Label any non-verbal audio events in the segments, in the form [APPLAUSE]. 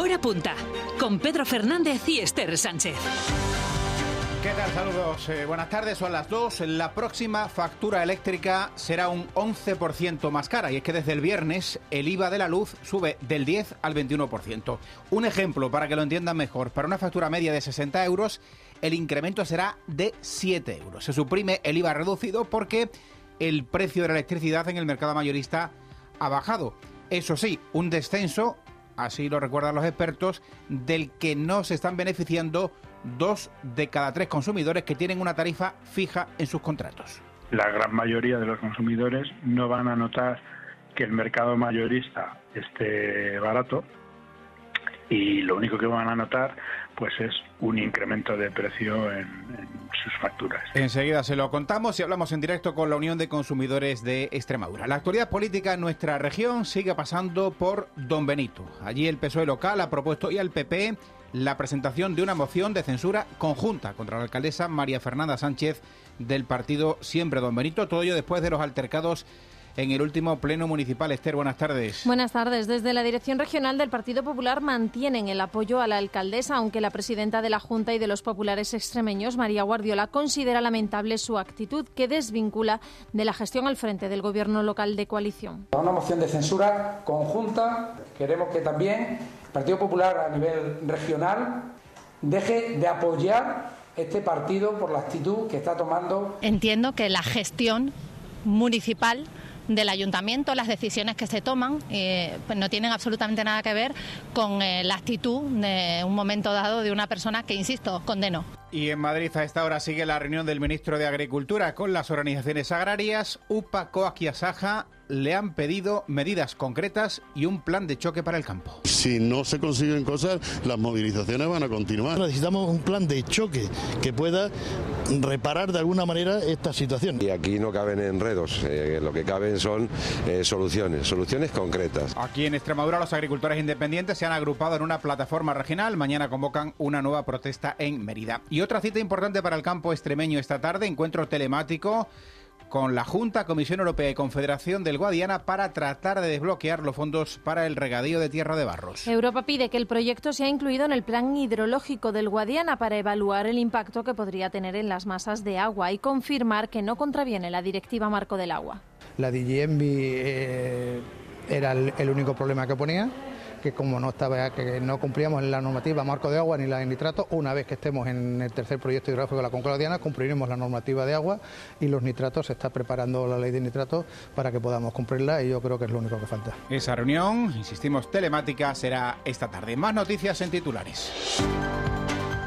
Hora punta con Pedro Fernández y Esther Sánchez. ¿Qué tal? Saludos. Eh, buenas tardes, son las 2. La próxima factura eléctrica será un 11% más cara y es que desde el viernes el IVA de la luz sube del 10 al 21%. Un ejemplo para que lo entiendan mejor. Para una factura media de 60 euros, el incremento será de 7 euros. Se suprime el IVA reducido porque el precio de la electricidad en el mercado mayorista ha bajado. Eso sí, un descenso, así lo recuerdan los expertos, del que no se están beneficiando dos de cada tres consumidores que tienen una tarifa fija en sus contratos. La gran mayoría de los consumidores no van a notar que el mercado mayorista esté barato y lo único que van a notar pues es un incremento de precio en, sus facturas. Enseguida se lo contamos y hablamos en directo con la Unión de Consumidores de Extremadura. La actualidad política en nuestra región sigue pasando por Don Benito. Allí el PSOE local ha propuesto hoy al PP la presentación de una moción de censura conjunta contra la alcaldesa María Fernanda Sánchez del partido Siempre Don Benito. Todo ello después de los altercados en el último pleno municipal. Esther, buenas tardes. Buenas tardes. Desde la Dirección Regional del Partido Popular mantienen el apoyo a la alcaldesa, aunque la presidenta de la Junta y de los populares extremeños, María Guardiola, considera lamentable su actitud que desvincula de la gestión al frente del gobierno local de coalición. Una moción de censura conjunta. Queremos que también el Partido Popular a nivel regional deje de apoyar este partido por la actitud que está tomando. Entiendo que la gestión municipal del ayuntamiento, las decisiones que se toman, eh, pues no tienen absolutamente nada que ver con eh, la actitud de un momento dado de una persona que, insisto, condeno. Y en Madrid a esta hora sigue la reunión del ministro de Agricultura con las organizaciones agrarias. UPA, COAC y ASAJA le han pedido medidas concretas y un plan de choque para el campo. Si no se consiguen cosas, las movilizaciones van a continuar. Necesitamos un plan de choque que pueda reparar de alguna manera esta situación. Y aquí no caben enredos, eh, lo que caben son eh, soluciones, soluciones concretas. Aquí en Extremadura los agricultores independientes se han agrupado en una plataforma regional. Mañana convocan una nueva protesta en Mérida. Y otra cita importante para el campo extremeño esta tarde, encuentro telemático con la Junta, Comisión Europea y Confederación del Guadiana para tratar de desbloquear los fondos para el regadío de tierra de barros. Europa pide que el proyecto sea incluido en el plan hidrológico del Guadiana para evaluar el impacto que podría tener en las masas de agua y confirmar que no contraviene la Directiva Marco del Agua. La DGMB eh, era el único problema que ponía que como no estaba que no cumplíamos la normativa marco de agua ni la de nitratos, una vez que estemos en el tercer proyecto hidrográfico de la Concordia cumpliremos la normativa de agua y los nitratos, se está preparando la ley de nitratos para que podamos cumplirla y yo creo que es lo único que falta. Esa reunión, insistimos, telemática será esta tarde. Más noticias en titulares.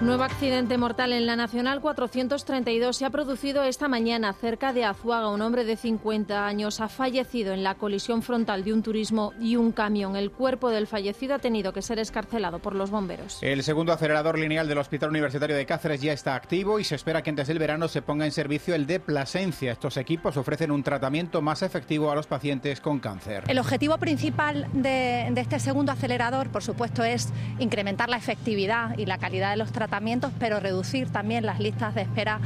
Nuevo accidente mortal en la Nacional 432 se ha producido esta mañana cerca de Azuaga. Un hombre de 50 años ha fallecido en la colisión frontal de un turismo y un camión. El cuerpo del fallecido ha tenido que ser escarcelado por los bomberos. El segundo acelerador lineal del Hospital Universitario de Cáceres ya está activo y se espera que antes del verano se ponga en servicio el de Plasencia. Estos equipos ofrecen un tratamiento más efectivo a los pacientes con cáncer. El objetivo principal de, de este segundo acelerador, por supuesto, es incrementar la efectividad y la calidad de los tratamientos pero reducir también las listas de espera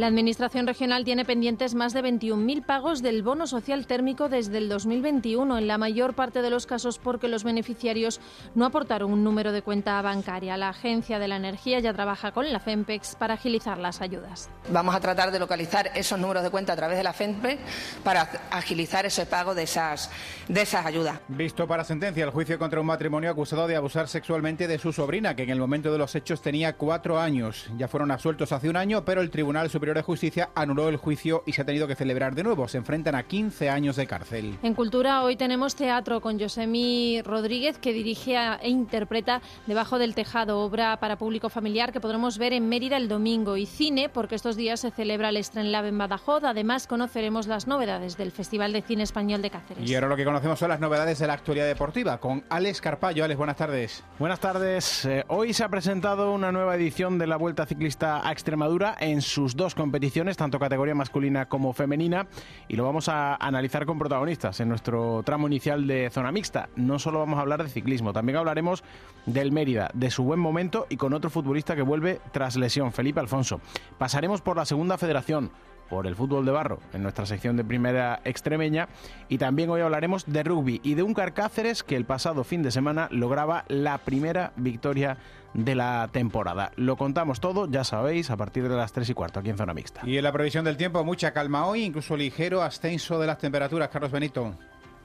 la Administración regional tiene pendientes más de 21.000 pagos del bono social térmico desde el 2021, en la mayor parte de los casos porque los beneficiarios no aportaron un número de cuenta bancaria. La Agencia de la Energía ya trabaja con la FEMPEX para agilizar las ayudas. Vamos a tratar de localizar esos números de cuenta a través de la FEMPEX para agilizar ese pago de esas, de esas ayudas. Visto para sentencia el juicio contra un matrimonio acusado de abusar sexualmente de su sobrina, que en el momento de los hechos tenía cuatro años. Ya fueron absueltos hace un año, pero el Tribunal Superior de Justicia anuló el juicio y se ha tenido que celebrar de nuevo. Se enfrentan a 15 años de cárcel. En Cultura hoy tenemos teatro con Josemi Rodríguez que dirige e interpreta Debajo del Tejado, obra para público familiar que podremos ver en Mérida el domingo y cine porque estos días se celebra el Lab en Badajoz. Además conoceremos las novedades del Festival de Cine Español de Cáceres. Y ahora lo que conocemos son las novedades de la actualidad deportiva con Alex Carpallo. Alex, buenas tardes. Buenas tardes. Eh, hoy se ha presentado una nueva edición de la Vuelta Ciclista a Extremadura en sus dos competiciones, tanto categoría masculina como femenina, y lo vamos a analizar con protagonistas en nuestro tramo inicial de zona mixta. No solo vamos a hablar de ciclismo, también hablaremos del Mérida, de su buen momento y con otro futbolista que vuelve tras lesión, Felipe Alfonso. Pasaremos por la segunda federación por el fútbol de barro en nuestra sección de primera extremeña y también hoy hablaremos de rugby y de un Carcáceres que el pasado fin de semana lograba la primera victoria de la temporada. Lo contamos todo, ya sabéis, a partir de las 3 y cuarto aquí en Zona Mixta. Y en la previsión del tiempo, mucha calma hoy, incluso ligero ascenso de las temperaturas. Carlos Benito.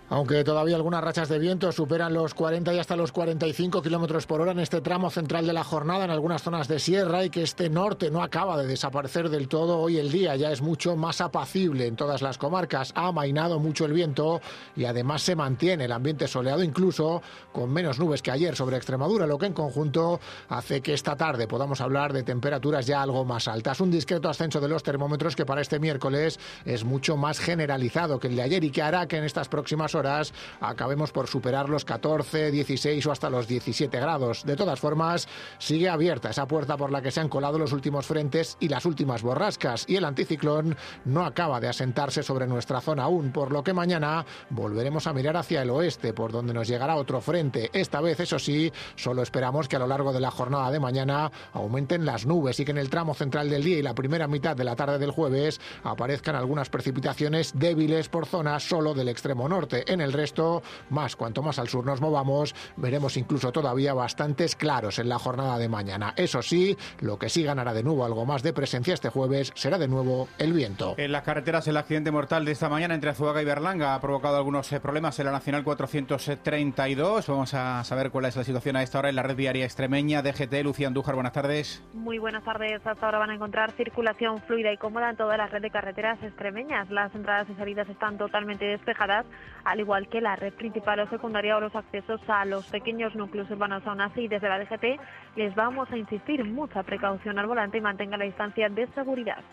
Aunque todavía algunas rachas de viento superan los 40 y hasta los 45 kilómetros por hora en este tramo central de la jornada en algunas zonas de sierra y que este norte no acaba de desaparecer del todo, hoy el día ya es mucho más apacible en todas las comarcas. Ha amainado mucho el viento y además se mantiene el ambiente soleado, incluso con menos nubes que ayer sobre Extremadura, lo que en conjunto hace que esta tarde podamos hablar de temperaturas ya algo más altas. Un discreto ascenso de los termómetros que para este miércoles es mucho más generalizado que el de ayer y que hará que en estas próximas horas acabemos por superar los 14, 16 o hasta los 17 grados. De todas formas, sigue abierta esa puerta por la que se han colado los últimos frentes y las últimas borrascas y el anticiclón no acaba de asentarse sobre nuestra zona aún, por lo que mañana volveremos a mirar hacia el oeste, por donde nos llegará otro frente. Esta vez, eso sí, solo esperamos que a lo largo de la jornada de mañana aumenten las nubes y que en el tramo central del día y la primera mitad de la tarde del jueves aparezcan algunas precipitaciones débiles por zonas solo del extremo norte en el resto, más cuanto más al sur nos movamos, veremos incluso todavía bastantes claros en la jornada de mañana. Eso sí, lo que sí ganará de nuevo algo más de presencia este jueves será de nuevo el viento. En las carreteras, el accidente mortal de esta mañana entre Azuaga y Berlanga ha provocado algunos eh, problemas en la Nacional 432. Vamos a saber cuál es la situación a esta hora en la red viaria extremeña. DGT, Lucía Andújar, buenas tardes. Muy buenas tardes. Hasta ahora van a encontrar circulación fluida y cómoda en toda la red de carreteras extremeñas. Las entradas y salidas están totalmente despejadas, al igual que la red principal o secundaria o los accesos a los pequeños núcleos urbanos. Aún así, desde la DGT les vamos a insistir mucha precaución al volante y mantenga la distancia de seguridad.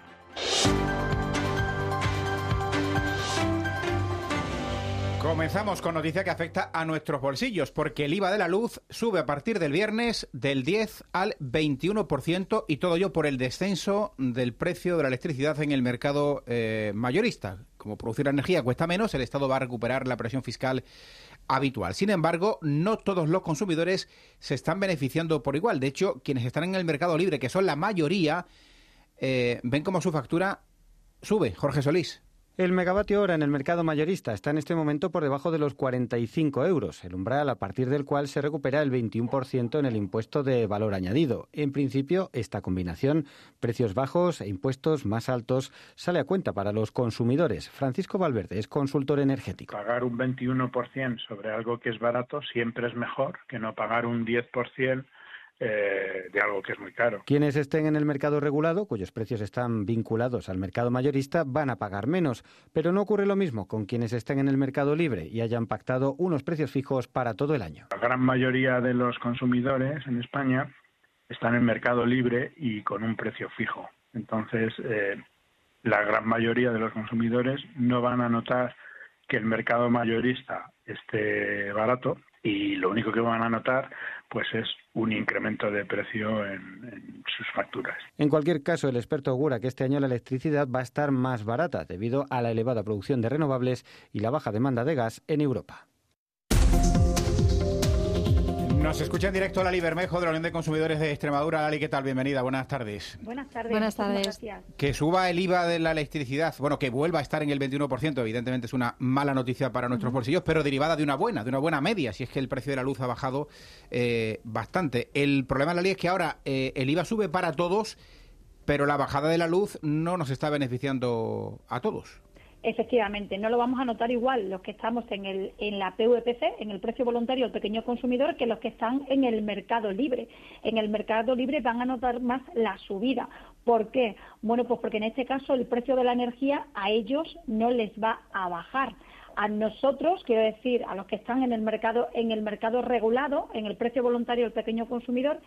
Comenzamos con noticia que afecta a nuestros bolsillos, porque el IVA de la luz sube a partir del viernes del 10 al 21% y todo ello por el descenso del precio de la electricidad en el mercado eh, mayorista. Como producir energía cuesta menos, el Estado va a recuperar la presión fiscal habitual. Sin embargo, no todos los consumidores se están beneficiando por igual. De hecho, quienes están en el mercado libre, que son la mayoría, eh, ven como su factura sube. Jorge Solís. El megavatio hora en el mercado mayorista está en este momento por debajo de los 45 euros, el umbral a partir del cual se recupera el 21% en el impuesto de valor añadido. En principio, esta combinación, precios bajos e impuestos más altos, sale a cuenta para los consumidores. Francisco Valverde es consultor energético. Pagar un 21% sobre algo que es barato siempre es mejor que no pagar un 10% eh, de algo que es muy caro. Quienes estén en el mercado regulado, cuyos precios están vinculados al mercado mayorista, van a pagar menos, pero no ocurre lo mismo con quienes estén en el mercado libre y hayan pactado unos precios fijos para todo el año. La gran mayoría de los consumidores en España están en mercado libre y con un precio fijo. Entonces, eh, la gran mayoría de los consumidores no van a notar que el mercado mayorista esté barato y lo único que van a notar pues es un incremento de precio en, en, sus facturas. En cualquier caso, el experto augura que este año la electricidad va a estar más barata debido a la elevada producción de renovables y la baja demanda de gas en Europa. Nos escucha en directo Lali Bermejo de la Unión de Consumidores de Extremadura. Lali, ¿qué tal? Bienvenida, buenas tardes. Buenas tardes. Buenas tardes. Gracias. Que suba el IVA de la electricidad, bueno, que vuelva a estar en el 21%, evidentemente es una mala noticia para nuestros uh -huh. bolsillos, pero derivada de una buena, de una buena media, si es que el precio de la luz ha bajado eh, bastante. El problema, Lali, es que ahora eh, el IVA sube para todos, pero la bajada de la luz no nos está beneficiando a todos. Efectivamente, no lo vamos a notar igual los que estamos en, el, en la PVPC, en el precio voluntario del pequeño consumidor, que los que están en el mercado libre. En el mercado libre van a notar más la subida. ¿Por qué? Bueno, pues porque en este caso el precio de la energía a ellos no les va a bajar. A nosotros, quiero decir, a los que están en el mercado, en el mercado regulado, en el precio voluntario del pequeño consumidor,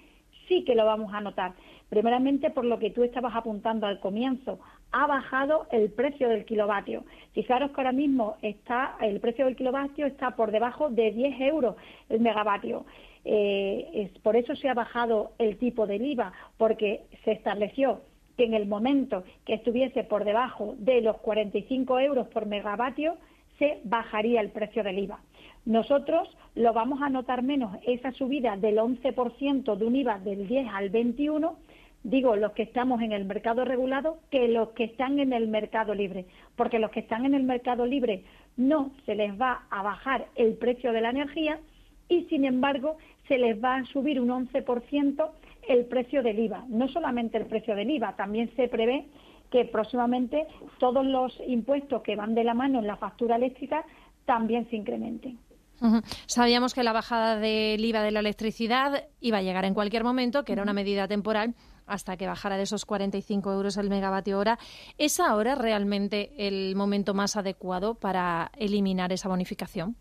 sí que lo vamos a notar. Primeramente por lo que tú estabas apuntando al comienzo, ha bajado el precio del kilovatio. Fijaros que ahora mismo está el precio del kilovatio está por debajo de 10 euros el megavatio. Eh, es, por eso se ha bajado el tipo del IVA, porque se estableció que en el momento que estuviese por debajo de los 45 euros por megavatio, se bajaría el precio del IVA. Nosotros lo vamos a notar menos, esa subida del 11% de un IVA del 10 al 21, digo los que estamos en el mercado regulado que los que están en el mercado libre, porque los que están en el mercado libre no se les va a bajar el precio de la energía y sin embargo se les va a subir un 11% el precio del IVA. No solamente el precio del IVA, también se prevé que próximamente todos los impuestos que van de la mano en la factura eléctrica también se incrementen. Sabíamos que la bajada del IVA de la electricidad iba a llegar en cualquier momento, que era una medida temporal hasta que bajara de esos 45 euros el megavatio hora. ¿Es ahora realmente el momento más adecuado para eliminar esa bonificación?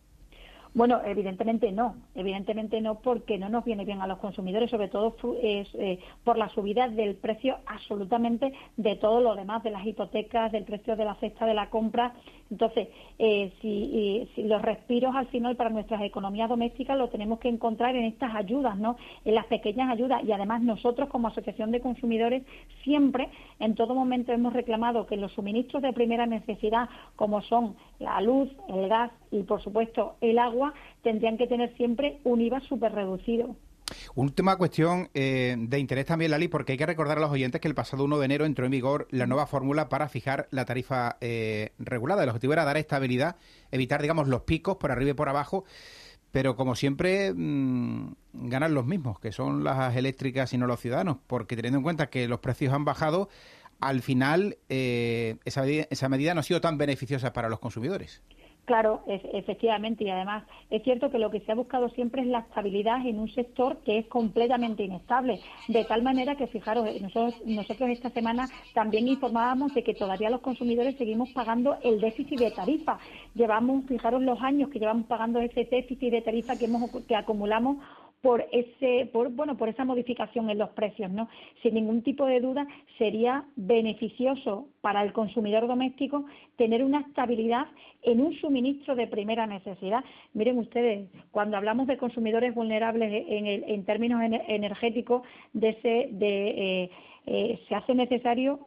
Bueno, evidentemente no, evidentemente no, porque no nos viene bien a los consumidores, sobre todo es, eh, por la subida del precio absolutamente de todo lo demás, de las hipotecas, del precio de la cesta de la compra. Entonces, eh, si, si, los respiros al final para nuestras economías domésticas lo tenemos que encontrar en estas ayudas, ¿no? En las pequeñas ayudas. Y además nosotros como Asociación de Consumidores siempre, en todo momento, hemos reclamado que los suministros de primera necesidad, como son la luz, el gas y, por supuesto, el agua, tendrían que tener siempre un IVA súper reducido. Última cuestión eh, de interés también, Lali, porque hay que recordar a los oyentes que el pasado 1 de enero entró en vigor la nueva fórmula para fijar la tarifa eh, regulada. El objetivo era dar estabilidad, evitar, digamos, los picos por arriba y por abajo, pero como siempre mm, ganan los mismos, que son las eléctricas y no los ciudadanos, porque teniendo en cuenta que los precios han bajado, al final eh, esa, esa medida no ha sido tan beneficiosa para los consumidores. Claro, efectivamente, y además es cierto que lo que se ha buscado siempre es la estabilidad en un sector que es completamente inestable, de tal manera que, fijaros, nosotros, nosotros esta semana también informábamos de que todavía los consumidores seguimos pagando el déficit de tarifa. Llevamos, fijaros los años que llevamos pagando ese déficit de tarifa que, hemos, que acumulamos por ese por bueno por esa modificación en los precios no sin ningún tipo de duda sería beneficioso para el consumidor doméstico tener una estabilidad en un suministro de primera necesidad. Miren ustedes cuando hablamos de consumidores vulnerables en, en términos energéticos de ese de eh, eh, se hace necesario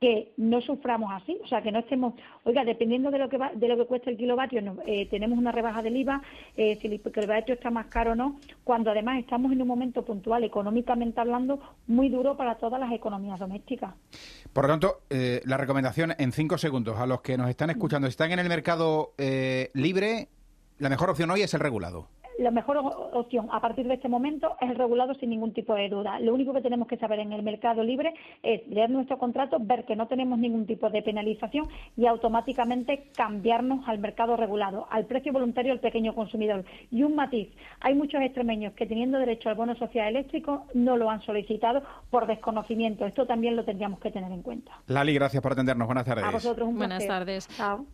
que no suframos así, o sea, que no estemos, oiga, dependiendo de lo que va, de lo que cuesta el kilovatio, eh, tenemos una rebaja del IVA, eh, si el kilovatio está más caro o no, cuando además estamos en un momento puntual, económicamente hablando, muy duro para todas las economías domésticas. Por lo tanto, eh, la recomendación en cinco segundos a los que nos están escuchando, si están en el mercado libre, la mejor opción hoy es el regulado la mejor opción a partir de este momento es el regulado sin ningún tipo de duda. Lo único que tenemos que saber en el mercado libre es leer nuestro contrato, ver que no tenemos ningún tipo de penalización y automáticamente cambiarnos al mercado regulado, al precio voluntario del pequeño consumidor. Y un matiz, hay muchos extremeños que teniendo derecho al bono social eléctrico no lo han solicitado por desconocimiento. Esto también lo tendríamos que tener en cuenta. Lali, gracias por atendernos. Buenas tardes. A vosotros un Buenas tardes.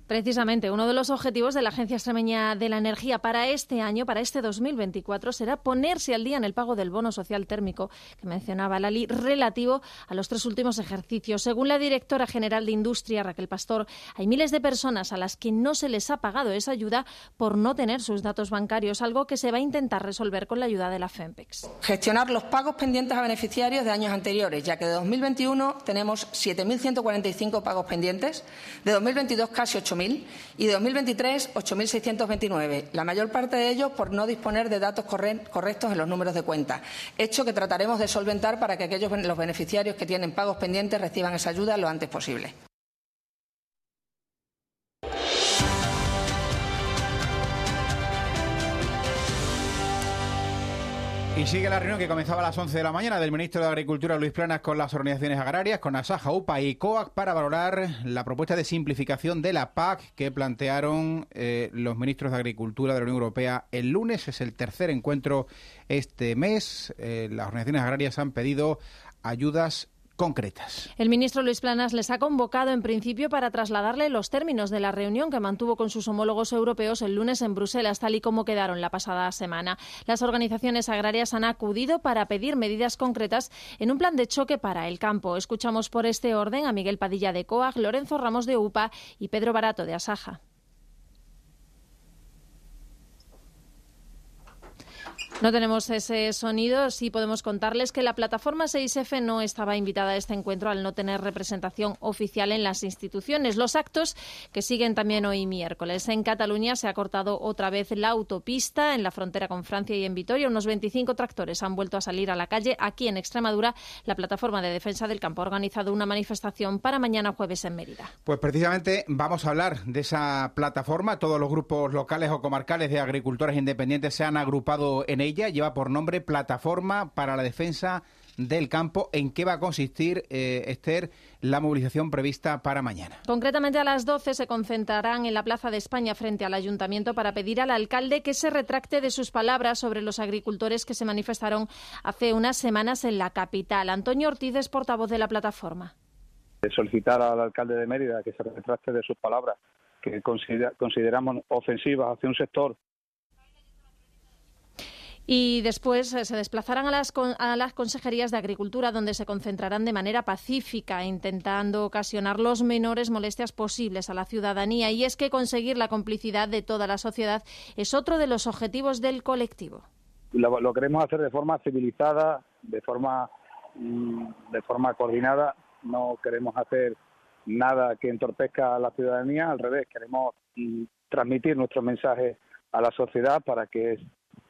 Precisamente uno de los objetivos de la Agencia Extremeña de la Energía para este año, para este este 2024 será ponerse al día en el pago del bono social térmico que mencionaba Lali relativo a los tres últimos ejercicios. Según la directora general de Industria, Raquel Pastor, hay miles de personas a las que no se les ha pagado esa ayuda por no tener sus datos bancarios, algo que se va a intentar resolver con la ayuda de la FEMPEX. Gestionar los pagos pendientes a beneficiarios de años anteriores, ya que de 2021 tenemos 7.145 pagos pendientes, de 2022 casi 8.000 y de 2023 8.629, la mayor parte de ellos por no disponer de datos correctos en los números de cuenta, hecho que trataremos de solventar para que aquellos los beneficiarios que tienen pagos pendientes reciban esa ayuda lo antes posible. Y sigue la reunión que comenzaba a las 11 de la mañana del ministro de Agricultura Luis Planas con las organizaciones agrarias, con Asaja, UPA y COAC para valorar la propuesta de simplificación de la PAC que plantearon eh, los ministros de Agricultura de la Unión Europea el lunes. Es el tercer encuentro este mes. Eh, las organizaciones agrarias han pedido ayudas concretas. El ministro Luis Planas les ha convocado en principio para trasladarle los términos de la reunión que mantuvo con sus homólogos europeos el lunes en Bruselas, tal y como quedaron la pasada semana. Las organizaciones agrarias han acudido para pedir medidas concretas en un plan de choque para el campo. Escuchamos por este orden a Miguel Padilla de COAG, Lorenzo Ramos de UPA y Pedro Barato de Asaja. No tenemos ese sonido, sí podemos contarles que la plataforma 6F no estaba invitada a este encuentro al no tener representación oficial en las instituciones. Los actos que siguen también hoy miércoles. En Cataluña se ha cortado otra vez la autopista en la frontera con Francia y en Vitoria. Unos 25 tractores han vuelto a salir a la calle. Aquí en Extremadura, la plataforma de defensa del campo ha organizado una manifestación para mañana jueves en Mérida. Pues precisamente vamos a hablar de esa plataforma. Todos los grupos locales o comarcales de agricultores independientes se han agrupado en ella lleva por nombre Plataforma para la Defensa del Campo. ¿En qué va a consistir, eh, Esther, la movilización prevista para mañana? Concretamente a las 12 se concentrarán en la Plaza de España frente al Ayuntamiento para pedir al alcalde que se retracte de sus palabras sobre los agricultores que se manifestaron hace unas semanas en la capital. Antonio Ortiz es portavoz de la plataforma. Solicitar al alcalde de Mérida que se retracte de sus palabras que consideramos ofensivas hacia un sector y después eh, se desplazarán a las, a las consejerías de Agricultura, donde se concentrarán de manera pacífica, intentando ocasionar los menores molestias posibles a la ciudadanía. Y es que conseguir la complicidad de toda la sociedad es otro de los objetivos del colectivo. Lo, queremos hacer de forma civilizada, de forma, mm, de forma coordinada. No queremos hacer nada que entorpezca a la ciudadanía. Al revés, queremos mm, transmitir nuestro mensaje a la sociedad para que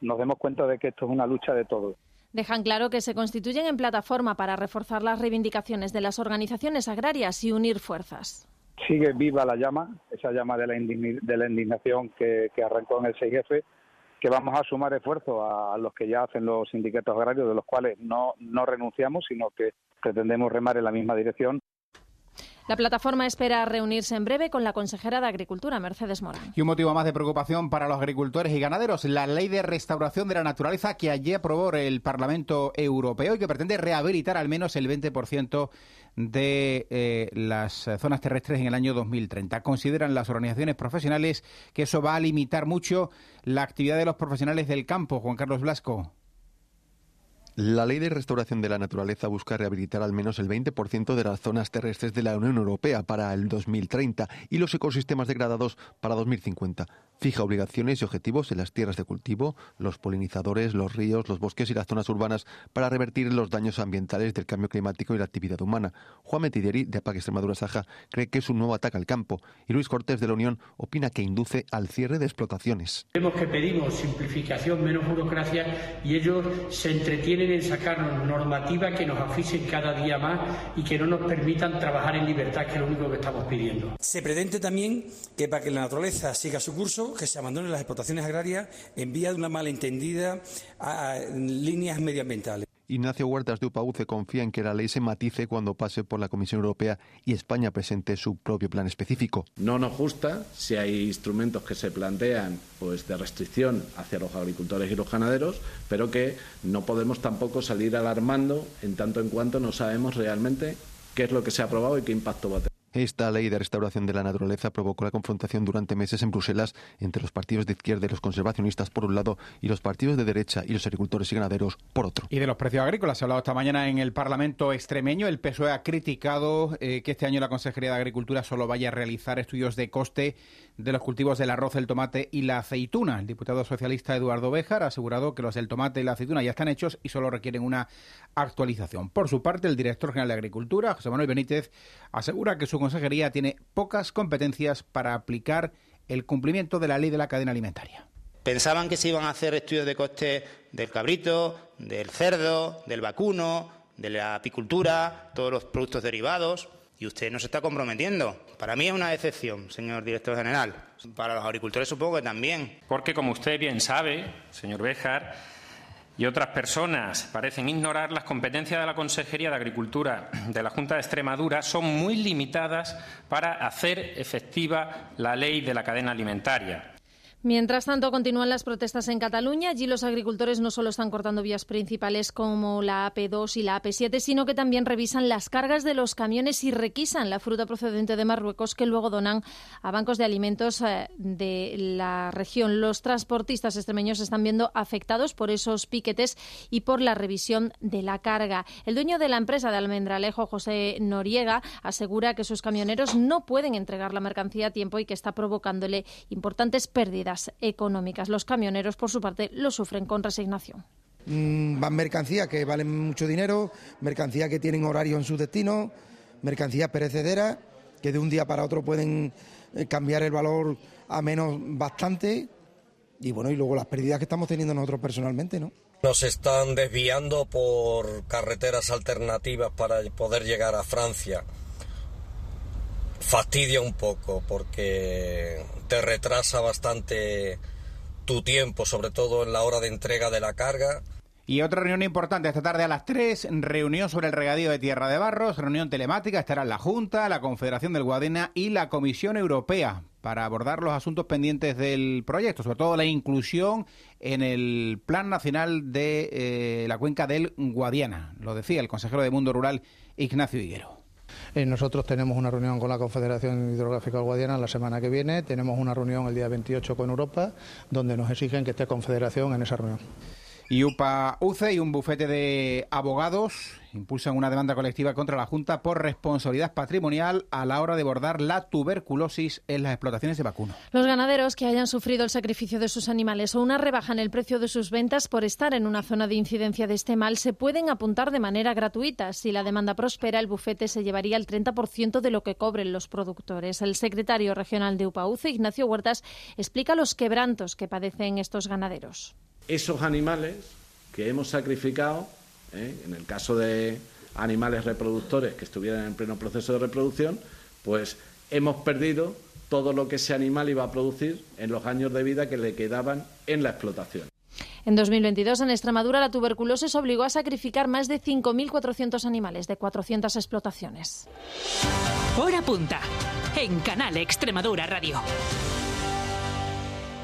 nos demos cuenta de que esto es una lucha de todos. Dejan claro que se constituyen en plataforma para reforzar las reivindicaciones de las organizaciones agrarias y unir fuerzas. Sigue viva la llama, esa llama de la, indignación que, arrancó en el 6F, que vamos a sumar esfuerzos a, los que ya hacen los sindicatos agrarios, de los cuales no, no renunciamos, sino que pretendemos remar en la misma dirección la plataforma espera reunirse en breve con la consejera de Agricultura, Mercedes Morán. Y un motivo más de preocupación para los agricultores y ganaderos, la ley de restauración de la naturaleza que ayer aprobó el Parlamento Europeo y que pretende rehabilitar al menos el 20% de eh, las zonas terrestres en el año 2030. Consideran las organizaciones profesionales que eso va a limitar mucho la actividad de los profesionales del campo. Juan Carlos Blasco. La ley de restauración de la naturaleza busca rehabilitar al menos el 20% de las zonas terrestres de la Unión Europea para el 2030 y los ecosistemas degradados para 2050. Fija obligaciones y objetivos en las tierras de cultivo, los polinizadores, los ríos, los bosques y las zonas urbanas para revertir los daños ambientales del cambio climático y la actividad humana. Juan Metidieri, de APAC Extremadura Saja, cree que es un nuevo ataque al campo y Luis Cortés, de la Unión, opina que induce al cierre de explotaciones. Vemos que pedimos simplificación, menos burocracia y ellos se entretienen en sacarnos normativa que nos asfixien cada día más y que no nos permitan trabajar en libertad, que es lo único que estamos pidiendo. Se pretende también que para que la naturaleza siga su curso, que se abandonen las explotaciones agrarias en vía de una malentendida a, líneas medioambientales. Ignacio Huertas de UPAUCE confía en que la ley se matice cuando pase por la Comisión Europea y España presente su propio plan específico. No nos gusta si hay instrumentos que se plantean pues de restricción hacia los agricultores y los ganaderos, pero que no podemos tampoco salir alarmando en tanto en cuanto no sabemos realmente qué es lo que se ha aprobado y qué impacto va a tener. Esta ley de restauración de la naturaleza provocó la confrontación durante meses en Bruselas entre los partidos de izquierda y los conservacionistas por un lado y los partidos de derecha y los agricultores y ganaderos por otro. Y de los precios agrícolas se ha hablado esta mañana en el Parlamento extremeño. El PSOE ha criticado eh, que este año la Consejería de Agricultura solo vaya a realizar estudios de coste de los cultivos del arroz, el tomate y la aceituna. El diputado socialista Eduardo Béjar ha asegurado que los del tomate y la aceituna ya están hechos y solo requieren una actualización. Por su parte, el director general de Agricultura, José Manuel Benítez, asegura que su consejería tiene pocas competencias para aplicar el cumplimiento de la ley de la cadena alimentaria. Pensaban que se iban a hacer estudios de coste del cabrito, del cerdo, del vacuno, de la apicultura, todos los productos derivados y usted no se está comprometiendo. Para mí es una decepción, señor director general. Para los agricultores supongo que también. Porque, como usted bien sabe, señor Béjar, y otras personas parecen ignorar, las competencias de la Consejería de Agricultura de la Junta de Extremadura son muy limitadas para hacer efectiva la ley de la cadena alimentaria. Mientras tanto, continúan las protestas en Cataluña. Allí los agricultores no solo están cortando vías principales como la AP2 y la AP7, sino que también revisan las cargas de los camiones y requisan la fruta procedente de Marruecos que luego donan a bancos de alimentos eh, de la región. Los transportistas extremeños están viendo afectados por esos piquetes y por la revisión de la carga. El dueño de la empresa de Almendralejo, José Noriega, asegura que sus camioneros no pueden entregar la mercancía a tiempo y que está provocándole importantes pérdidas pérdidas económicas. Los camioneros, por su parte, lo sufren con resignación. Mm, van mercancías que valen mucho dinero, mercancías que tienen horario en su destino, mercancías perecederas que de un día para otro pueden eh, cambiar el valor a menos bastante y bueno, y luego las pérdidas que estamos teniendo nosotros personalmente, ¿no? Nos están desviando por carreteras alternativas para poder llegar a Francia. Fastidia un poco porque te retrasa bastante tu tiempo, sobre todo en la hora de entrega de la carga y otra reunión importante esta tarde a las 3, reunión sobre el regadío de Tierra de Barros, reunión telemática, estará la Junta, la Confederación del Guadena y la Comisión Europea para abordar los asuntos pendientes del proyecto, sobre todo la inclusión en el Plan Nacional de eh, la Cuenca del Guadiana, lo decía el consejero de Mundo Rural Ignacio Higuero. Eh, nosotros tenemos una reunión con la Confederación Hidrográfica Guadiana la semana que viene, tenemos una reunión el día 28 con Europa, donde nos exigen que esté Confederación en esa reunión. Y UPA UCE y un bufete de abogados impulsan una demanda colectiva contra la Junta por responsabilidad patrimonial a la hora de abordar la tuberculosis en las explotaciones de vacuno. Los ganaderos que hayan sufrido el sacrificio de sus animales o una rebaja en el precio de sus ventas por estar en una zona de incidencia de este mal se pueden apuntar de manera gratuita. Si la demanda prospera, el bufete se llevaría el 30% de lo que cobren los productores. El secretario regional de UPA UCE, Ignacio Huertas, explica los quebrantos que padecen estos ganaderos esos animales que hemos sacrificado, ¿eh? en el caso de animales reproductores que estuvieran en pleno proceso de reproducción, pues hemos perdido todo lo que ese animal iba a producir en los años de vida que le quedaban en la explotación. En 2022, en Extremadura, la tuberculosis obligó a sacrificar más de 5.400 animales de 400 explotaciones. Hora punta, en Canal Extremadura Radio.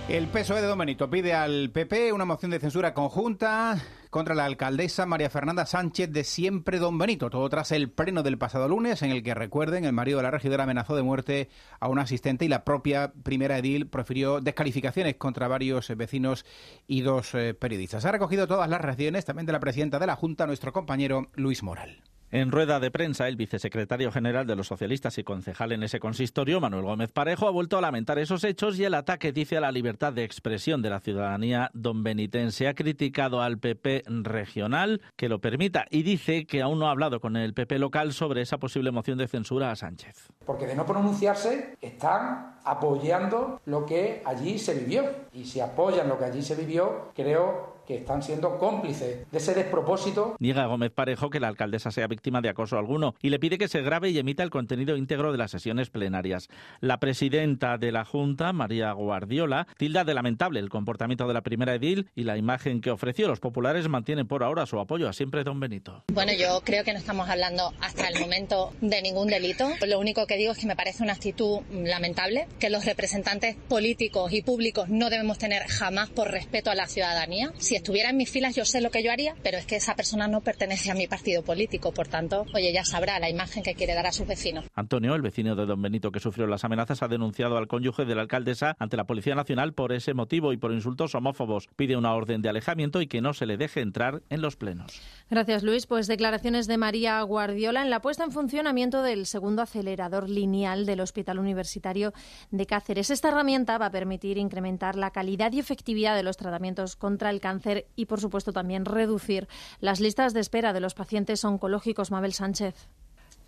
El PSOE de Don Benito pide al PP una moción de censura conjunta contra la alcaldesa María Fernanda Sánchez de Siempre Don Benito, todo tras el pleno del pasado lunes en el que, recuerden, el marido de la regidora amenazó de muerte a un asistente y la propia primera edil profirió descalificaciones contra varios vecinos y dos eh, periodistas. Ha recogido todas las reacciones también de la presidenta de la Junta, nuestro compañero Luis Moral. En rueda de prensa, el vicesecretario general de los socialistas y concejal en ese consistorio, Manuel Gómez Parejo, ha vuelto a lamentar esos hechos y el ataque, dice, a la libertad de expresión de la ciudadanía don benitense. Ha criticado al PP regional que lo permita y dice que aún no ha hablado con el PP local sobre esa posible moción de censura a Sánchez. Porque de no pronunciarse están apoyando lo que allí se vivió. Y si apoyan lo que allí se vivió, creo que están siendo cómplices de ese despropósito. Niega Gómez Parejo que la alcaldesa sea víctima de acoso alguno y le pide que se grabe y emita el contenido íntegro de las sesiones plenarias. La presidenta de la Junta, María Guardiola, tilda de lamentable el comportamiento de la primera edil y la imagen que ofreció. Los populares mantienen por ahora su apoyo a siempre don Benito. Bueno, yo creo que no estamos hablando hasta el momento de ningún delito. Lo único que digo es que me parece una actitud lamentable, que los representantes políticos y públicos no debemos tener jamás por respeto a la ciudadanía. Si estuviera en mis filas yo sé lo que yo haría, pero es que esa persona no pertenece a mi partido político, por tanto, oye, ya sabrá la imagen que quiere dar a sus vecinos. Antonio, el vecino de don Benito que sufrió las amenazas, ha denunciado al cónyuge de la alcaldesa ante la Policía Nacional por ese motivo y por insultos homófobos. Pide una orden de alejamiento y que no se le deje entrar en los plenos. Gracias, Luis. Pues declaraciones de María Guardiola en la puesta en funcionamiento del segundo acelerador lineal del Hospital Universitario de Cáceres. Esta herramienta va a permitir incrementar la calidad y efectividad de los tratamientos contra el cáncer y, por supuesto, también reducir las listas de espera de los pacientes oncológicos. Mabel Sánchez.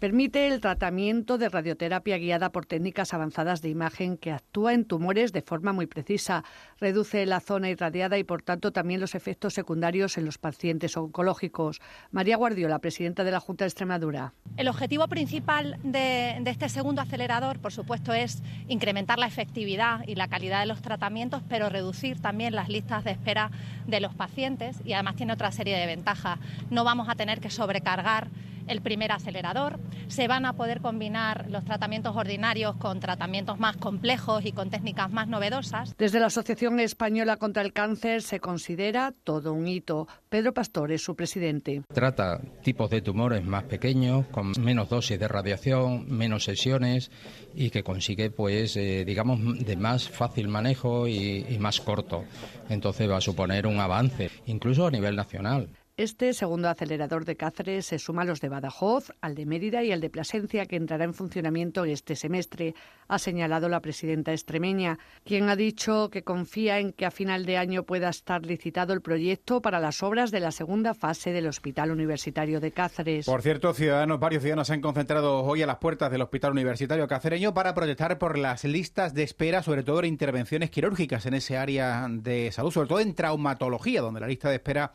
Permite el tratamiento de radioterapia guiada por técnicas avanzadas de imagen que actúa en tumores de forma muy precisa, reduce la zona irradiada y, por tanto, también los efectos secundarios en los pacientes oncológicos. María Guardiola, presidenta de la Junta de Extremadura. El objetivo principal de, de este segundo acelerador, por supuesto, es incrementar la efectividad y la calidad de los tratamientos, pero reducir también las listas de espera de los pacientes y además tiene otra serie de ventajas. No vamos a tener que sobrecargar el primer acelerador. Se van a poder combinar los tratamientos ordinarios con tratamientos más complejos y con técnicas más novedosas. Desde la Asociación Española contra el Cáncer se considera todo un hito. Pedro Pastor es su presidente. Trata tipos de tumores más pequeños, con menos dosis de radiación, menos sesiones y que consigue, pues, eh, digamos, de más fácil manejo y más corto. Entonces va a suponer un avance, incluso a nivel nacional. Este segundo acelerador de Cáceres se suma a los de Badajoz, al de Mérida y al de Plasencia, que entrará en funcionamiento este semestre, ha señalado la presidenta extremeña, quien ha dicho que confía en que a final de año pueda estar licitado el proyecto para las obras de la segunda fase del Hospital Universitario de Cáceres. Por cierto, ciudadanos, varios ciudadanos se han concentrado hoy a las puertas del Hospital Universitario Cacereño para protestar por las listas de espera, sobre todo en intervenciones quirúrgicas en ese área de salud, sobre todo en traumatología, donde la lista de espera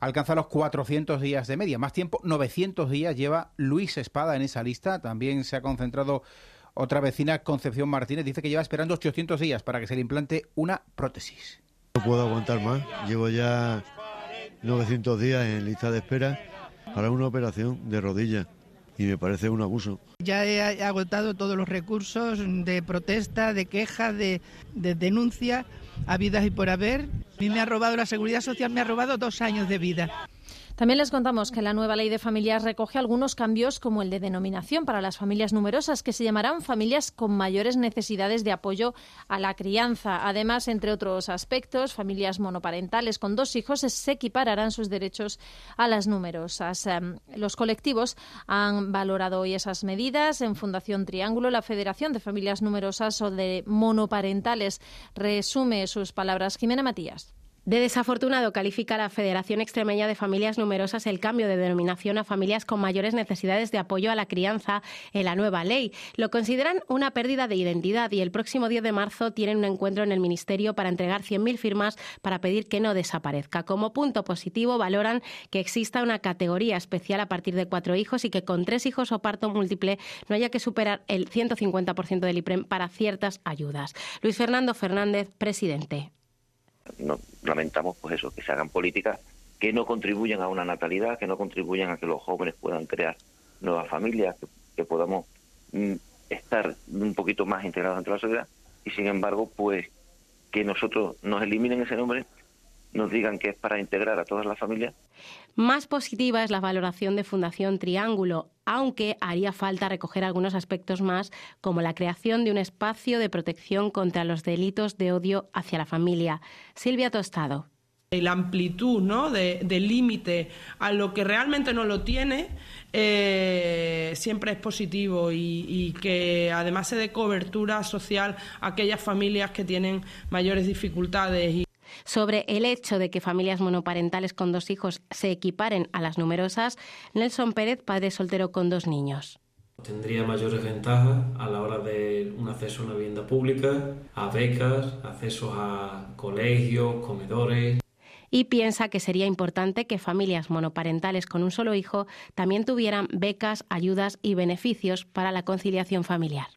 alcanza los 400 días de media. Más tiempo, 900 días lleva Luis Espada en esa lista. También se ha concentrado otra vecina, Concepción Martínez, dice que lleva esperando 800 días para que se le implante una prótesis. No puedo aguantar más. Llevo ya 900 días en lista de espera para una operación de rodilla y me parece un abuso. Ya he agotado todos los recursos de protesta, de queja, de, de denuncia, habidas y por haber. Mí me ha robado la seguridad social, me ha robado dos años de vida. También les contamos que la nueva ley de familias recoge algunos cambios como el de denominación para las familias numerosas, que se llamarán familias con mayores necesidades de apoyo a la crianza. Además, entre otros aspectos, familias monoparentales con dos hijos se equipararán sus derechos a las numerosas. Em, los colectivos han valorado hoy esas medidas. En Fundación Triángulo, la Federación de Familias Numerosas o de Monoparentales resume sus palabras. Jimena Matías. De desafortunado califica la Federación Extremeña de Familias Numerosas el cambio de denominación a familias con mayores necesidades de apoyo a la crianza en la nueva ley. Lo consideran una pérdida de identidad y el próximo 10 de marzo tienen un encuentro en el Ministerio para entregar 100.000 firmas para pedir que no desaparezca. Como punto positivo valoran que exista una categoría especial a partir de cuatro hijos y que con tres hijos o parto múltiple no haya que superar el 150% del IPREM para ciertas ayudas. Luis Fernando Fernández, presidente no, lamentamos pues eso, que se hagan políticas que no contribuyan a una natalidad, que no contribuyan a que los jóvenes puedan crear nuevas familias, que, podamos mm, estar un poquito más integrados entre la sociedad. Y sin embargo pues que nosotros nos eliminen ese nombre nos digan que es para integrar a todas las familias. Más positiva es la valoración de Fundación Triángulo, aunque haría falta recoger algunos aspectos más, como la creación de un espacio de protección contra los delitos de odio hacia la familia. Silvia Tostado la amplitud ¿no? de, límite a lo que realmente no lo tiene eh, siempre es positivo y, y, que además se dé cobertura social a aquellas familias que tienen mayores dificultades sobre el hecho de que familias monoparentales con dos hijos se equiparen a las numerosas, Nelson Pérez, padre soltero con dos niños. Tendría mayores ventajas a la hora de un acceso a una vivienda pública, a becas, acceso a colegios, comedores y piensa que sería importante que familias monoparentales con un solo hijo también tuvieran becas, ayudas y beneficios para la conciliación familiar.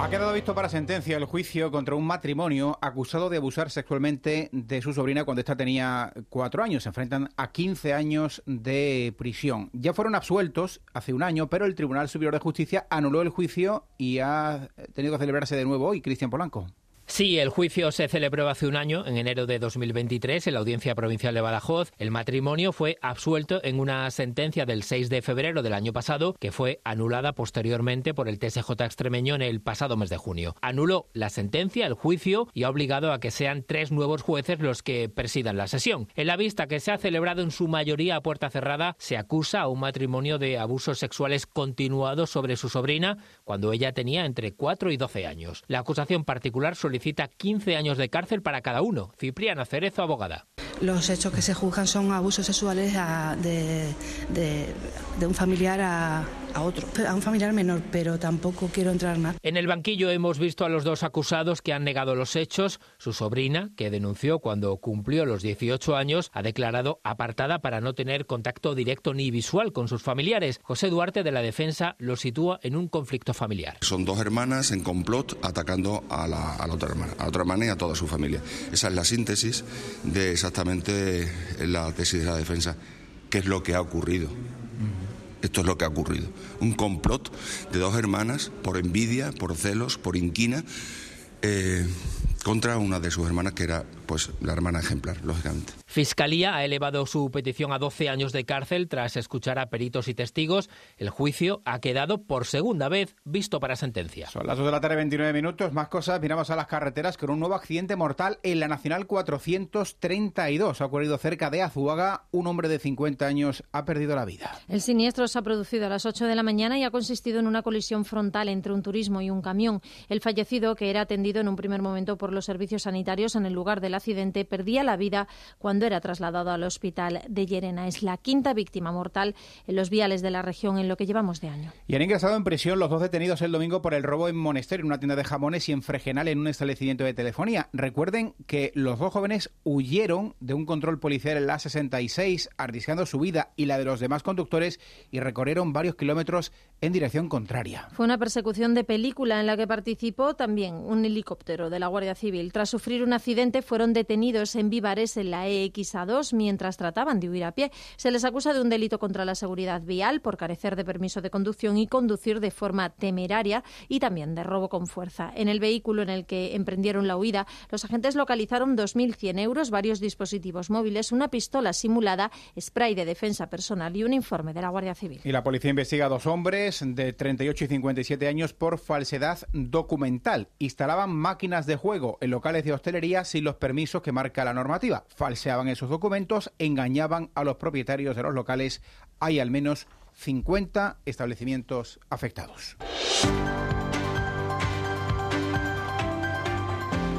Ha quedado visto para sentencia el juicio contra un matrimonio acusado de abusar sexualmente de su sobrina cuando ésta tenía cuatro años. Se enfrentan a 15 años de prisión. Ya fueron absueltos hace un año, pero el Tribunal Superior de Justicia anuló el juicio y ha tenido que celebrarse de nuevo hoy. Cristian Polanco. Sí, el juicio se celebró hace un año, en enero de 2023, en la Audiencia Provincial de Badajoz. El matrimonio fue absuelto en una sentencia del 6 de febrero del año pasado, que fue anulada posteriormente por el TSJ extremeño en el pasado mes de junio. Anuló la sentencia, el juicio, y ha obligado a que sean tres nuevos jueces los que presidan la sesión. En la vista que se ha celebrado en su mayoría a puerta cerrada, se acusa a un matrimonio de abusos sexuales continuados sobre su sobrina cuando ella tenía entre 4 y 12 años. La acusación particular solicita solicita 15 años de cárcel para cada uno. Cipriana Cerezo, abogada. Los hechos que se juzgan son abusos sexuales de, de, un familiar a, a otro, a un familiar menor, pero tampoco quiero entrar más. En el banquillo hemos visto a los dos acusados que han negado los hechos. Su sobrina, que denunció cuando cumplió los 18 años, ha declarado apartada para no tener contacto directo ni visual con sus familiares. José Duarte de la Defensa lo sitúa en un conflicto familiar. Son dos hermanas en complot atacando a la, a la otra hermana, a otra hermana y a toda su familia. Esa es la síntesis de exactamente la tesis de la defensa. ¿Qué es lo que ha ocurrido? Esto es lo que ha ocurrido. Un complot de dos hermanas por envidia, por celos, por inquina, eh, contra una de sus hermanas que era pues la hermana ejemplar, lógicamente. Fiscalía ha elevado su petición a 12 años de cárcel tras escuchar a peritos y testigos. El juicio ha quedado por segunda vez visto para sentencia. Son las 2 de la tarde, 29 minutos. Más cosas, miramos a las carreteras con un nuevo accidente mortal en la Nacional 432. Ha ocurrido cerca de Azuaga. Un hombre de 50 años ha perdido la vida. El siniestro se ha producido a las 8 de la mañana y ha consistido en una colisión frontal entre un turismo y un camión. El fallecido, que era atendido en un primer momento por los servicios sanitarios en el lugar del accidente, perdía la vida cuando era trasladado al hospital de Llerena. Es la quinta víctima mortal en los viales de la región en lo que llevamos de año. Y han ingresado en prisión los dos detenidos el domingo por el robo en Monesterio, en una tienda de jamones, y en Fregenal, en un establecimiento de telefonía. Recuerden que los dos jóvenes huyeron de un control policial en la 66, arriesgando su vida y la de los demás conductores, y recorrieron varios kilómetros en dirección contraria. Fue una persecución de película en la que participó también un helicóptero de la Guardia Civil. Tras sufrir un accidente, fueron detenidos en Vivares, en la EXA2, mientras trataban de huir a pie. Se les acusa de un delito contra la seguridad vial por carecer de permiso de conducción y conducir de forma temeraria y también de robo con fuerza. En el vehículo en el que emprendieron la huida, los agentes localizaron 2.100 euros, varios dispositivos móviles, una pistola simulada, spray de defensa personal y un informe de la Guardia Civil. Y la policía investiga a dos hombres de 38 y 57 años por falsedad documental. Instalaban máquinas de juego en locales de hostelería sin los permisos que marca la normativa. Falseaban esos documentos, engañaban a los propietarios de los locales. Hay al menos 50 establecimientos afectados.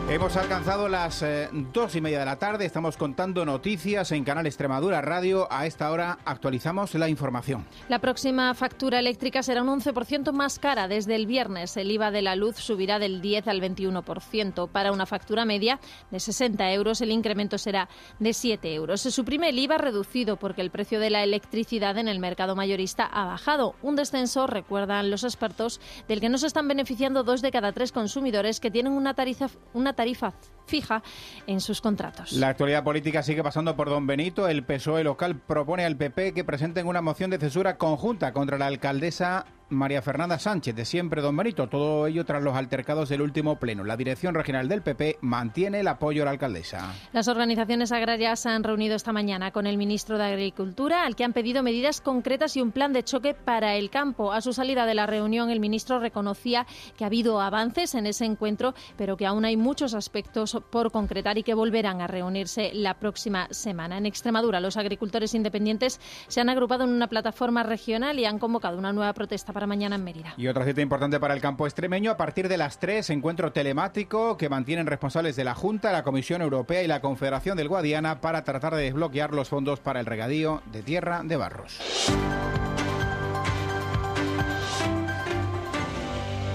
Hemos alcanzado las eh, dos y media de la tarde, estamos contando noticias en Canal Extremadura Radio. A esta hora actualizamos la información. La próxima factura eléctrica será un 11% más cara desde el viernes. El IVA de la luz subirá del 10 al 21%. Para una factura media de 60 euros, el incremento será de 7 euros. Se suprime el IVA reducido porque el precio de la electricidad en el mercado mayorista ha bajado. Un descenso, recuerdan los expertos, del que no se están beneficiando dos de cada tres consumidores que tienen una tarifa, una tarifa fija en sus contratos. La actualidad política sigue pasando por Don Benito. El PSOE local propone al PP que presenten una moción de censura conjunta contra la alcaldesa María Fernanda Sánchez, de siempre Don Benito. Todo ello tras los altercados del último pleno. La dirección regional del PP mantiene el apoyo a la alcaldesa. Las organizaciones agrarias se han reunido esta mañana con el ministro de Agricultura, al que han pedido medidas concretas y un plan de choque para el campo. A su salida de la reunión, el ministro reconocía que ha habido avances en ese encuentro, pero que aún hay muchos aspectos por concretar y que volverán a reunirse la próxima semana. En Extremadura, los agricultores independientes se han agrupado en una plataforma regional y han convocado una nueva protesta mañana en Mérida. Y otra cita importante para el campo extremeño, a partir de las 3, encuentro telemático que mantienen responsables de la Junta, la Comisión Europea y la Confederación del Guadiana para tratar de desbloquear los fondos para el regadío de tierra de Barros.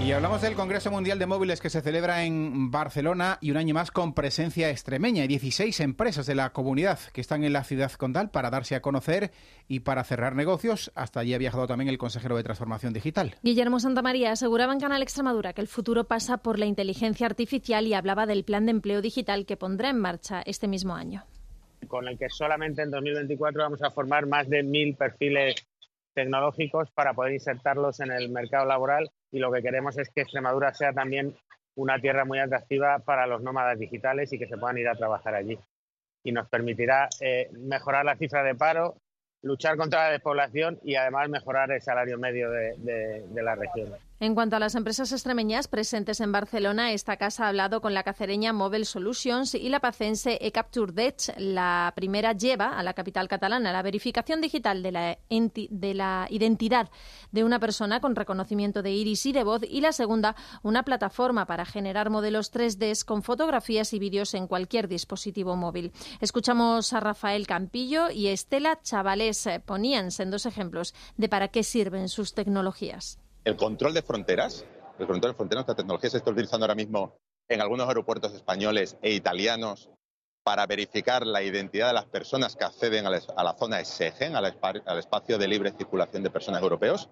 Y hablamos del Congreso Mundial de Móviles que se celebra en Barcelona y un año más con presencia extremeña. Hay 16 empresas de la comunidad que están en la ciudad condal para darse a conocer y para cerrar negocios. Hasta allí ha viajado también el consejero de Transformación Digital. Guillermo Santamaría aseguraba en Canal Extremadura que el futuro pasa por la inteligencia artificial y hablaba del plan de empleo digital que pondrá en marcha este mismo año. Con el que solamente en 2024 vamos a formar más de mil perfiles tecnológicos para poder insertarlos en el mercado laboral y lo que queremos es que Extremadura sea también una tierra muy atractiva para los nómadas digitales y que se puedan ir a trabajar allí. Y nos permitirá eh, mejorar la cifra de paro, luchar contra la despoblación y además mejorar el salario medio de, de la región. En cuanto a las empresas extremeñas presentes en Barcelona, esta casa ha hablado con la cacereña Mobile Solutions y la pacense eCapture Dech. La primera lleva a la capital catalana la verificación digital de la, de la identidad de una persona con reconocimiento de iris y de voz y la segunda una plataforma para generar modelos 3D con fotografías y vídeos en cualquier dispositivo móvil. Escuchamos a Rafael Campillo y Estela Chavales. Ponían en dos ejemplos de para qué sirven sus tecnologías el control de fronteras, el control de fronteras, esta tecnología se está utilizando ahora mismo en algunos aeropuertos españoles e italianos para verificar la identidad de las personas que acceden a la zona Schengen, al espacio de libre circulación de personas europeos.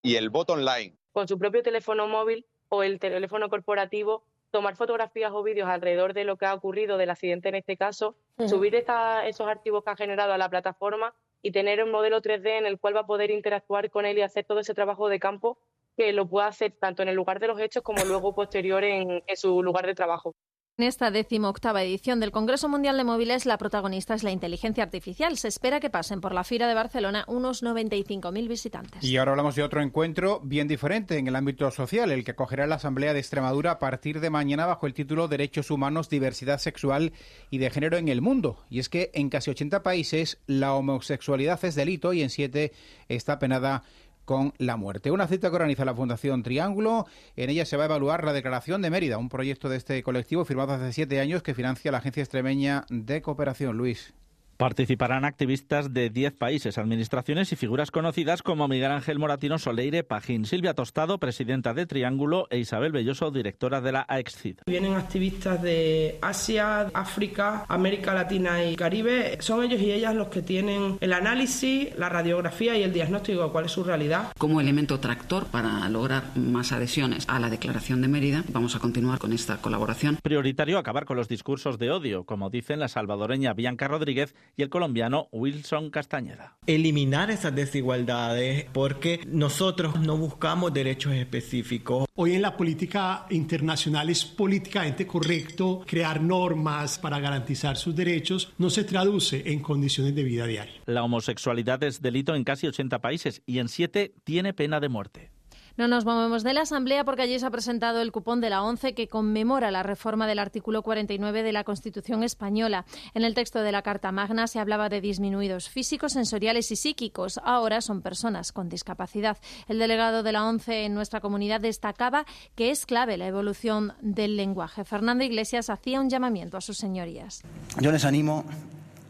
Y el bot online. Con su propio teléfono móvil o el teléfono corporativo, tomar fotografías o vídeos alrededor de lo que ha ocurrido, del accidente en este caso, subir esos archivos que ha generado a la plataforma y tener un modelo 3D en el cual va a poder interactuar con él y hacer todo ese trabajo de campo que lo pueda hacer tanto en el lugar de los hechos como luego posterior en, en su lugar de trabajo. En esta decimoctava edición del Congreso Mundial de Móviles, la protagonista es la inteligencia artificial. Se espera que pasen por la Fira de Barcelona unos 95.000 visitantes. Y ahora hablamos de otro encuentro bien diferente en el ámbito social, el que acogerá la Asamblea de Extremadura a partir de mañana bajo el título Derechos Humanos, Diversidad Sexual y de Género en el Mundo. Y es que en casi 80 países la homosexualidad es delito y en 7 está penada con la muerte. Una cita que organiza la Fundación Triángulo. En ella se va a evaluar la Declaración de Mérida, un proyecto de este colectivo firmado hace siete años que financia la Agencia Extremeña de Cooperación. Luis. Participarán activistas de 10 países, administraciones y figuras conocidas como Miguel Ángel Moratino Soleire Pajín, Silvia Tostado, presidenta de Triángulo, e Isabel Belloso, directora de la AEXCID. Vienen activistas de Asia, África, América Latina y Caribe. Son ellos y ellas los que tienen el análisis, la radiografía y el diagnóstico de cuál es su realidad. Como elemento tractor para lograr más adhesiones a la Declaración de Mérida, vamos a continuar con esta colaboración. Prioritario acabar con los discursos de odio, como dicen la salvadoreña Bianca Rodríguez y el colombiano Wilson Castañeda. Eliminar esas desigualdades porque nosotros no buscamos derechos específicos. Hoy en la política internacional es políticamente correcto crear normas para garantizar sus derechos, no se traduce en condiciones de vida diaria. La homosexualidad es delito en casi 80 países y en 7 tiene pena de muerte. No nos movemos de la Asamblea porque allí se ha presentado el cupón de la ONCE que conmemora la reforma del artículo 49 de la Constitución española. En el texto de la Carta Magna se hablaba de disminuidos físicos, sensoriales y psíquicos. Ahora son personas con discapacidad. El delegado de la ONCE en nuestra comunidad destacaba que es clave la evolución del lenguaje. Fernando Iglesias hacía un llamamiento a sus señorías. Yo les animo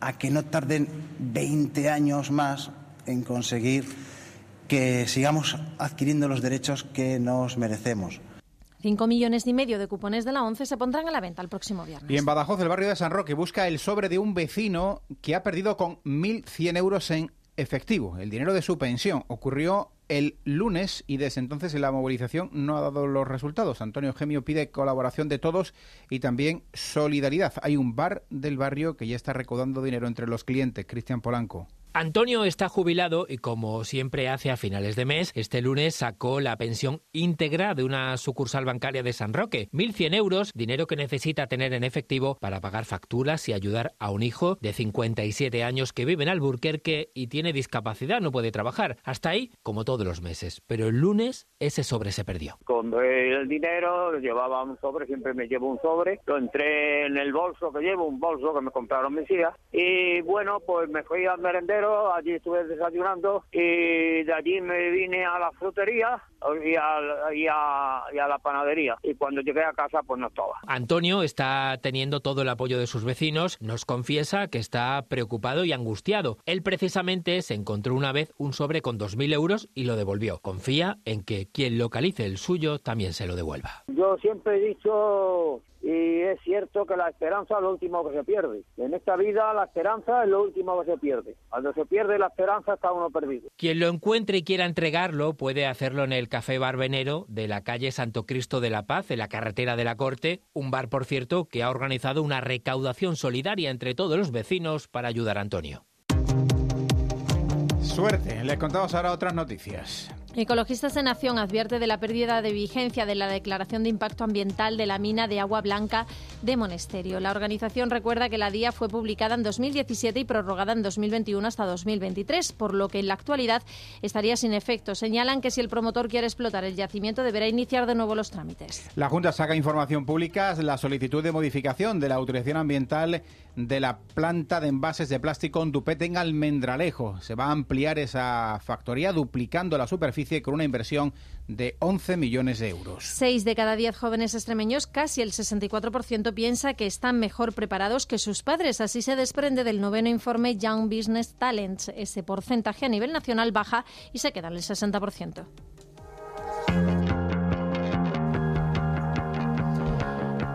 a que no tarden 20 años más en conseguir que sigamos adquiriendo los derechos que nos merecemos. Cinco millones y medio de cupones de la ONCE se pondrán a la venta el próximo viernes. Y en Badajoz, el barrio de San Roque, busca el sobre de un vecino que ha perdido con 1.100 euros en efectivo, el dinero de su pensión. Ocurrió el lunes y desde entonces la movilización no ha dado los resultados. Antonio Gemio pide colaboración de todos y también solidaridad. Hay un bar del barrio que ya está recaudando dinero entre los clientes. Cristian Polanco. Antonio está jubilado y como siempre hace a finales de mes, este lunes sacó la pensión íntegra de una sucursal bancaria de San Roque. 1.100 euros, dinero que necesita tener en efectivo para pagar facturas y ayudar a un hijo de 57 años que vive en Alburquerque y tiene discapacidad, no puede trabajar. Hasta ahí, como todos los meses. Pero el lunes ese sobre se perdió. Con el dinero llevaba un sobre, siempre me llevo un sobre. Lo entré en el bolso que llevo, un bolso que me compraron mis hijas. Y bueno, pues me fui al allí estuve desayunando y de allí me vine a la frutería y a, la panadería. Y cuando llegué a casa, pues no estaba. Antonio está teniendo todo el apoyo de sus vecinos. Nos confiesa que está preocupado y angustiado. Él precisamente se encontró una vez un sobre con 2.000 euros y lo devolvió. Confía en que quien localice el suyo también se lo devuelva. Yo siempre he dicho y es cierto que la esperanza es lo último que se pierde. En esta vida la esperanza es lo último que se pierde. Cuando se pierde la esperanza está uno perdido. Quien lo encuentre y quiera entregarlo puede hacerlo en el Café Barbenero de la calle Santo Cristo de la Paz, en la carretera de la Corte, un bar, por cierto, que ha organizado una recaudación solidaria entre todos los vecinos para ayudar a Antonio. Suerte, les contamos ahora otras noticias. Ecologistas de Nación advierte de la pérdida de vigencia de la declaración de impacto ambiental de la mina de agua blanca de Monesterio. La organización recuerda que la DIA fue publicada en 2017 y prorrogada en 2021 hasta 2023, por lo que en la actualidad estaría sin efecto. Señalan que si el promotor quiere explotar el yacimiento deberá iniciar de nuevo los trámites. La Junta saca información pública la solicitud de modificación de la autorización ambiental de la planta de envases de plástico en Dupete en Almendralejo. Se va a ampliar esa factoría duplicando la superficie con una inversión de 11 millones de euros. Seis de cada diez jóvenes extremeños, casi el 64%, piensa que están mejor preparados que sus padres. Así se desprende del noveno informe Young Business Talents. Ese porcentaje a nivel nacional baja y se queda en el 60%.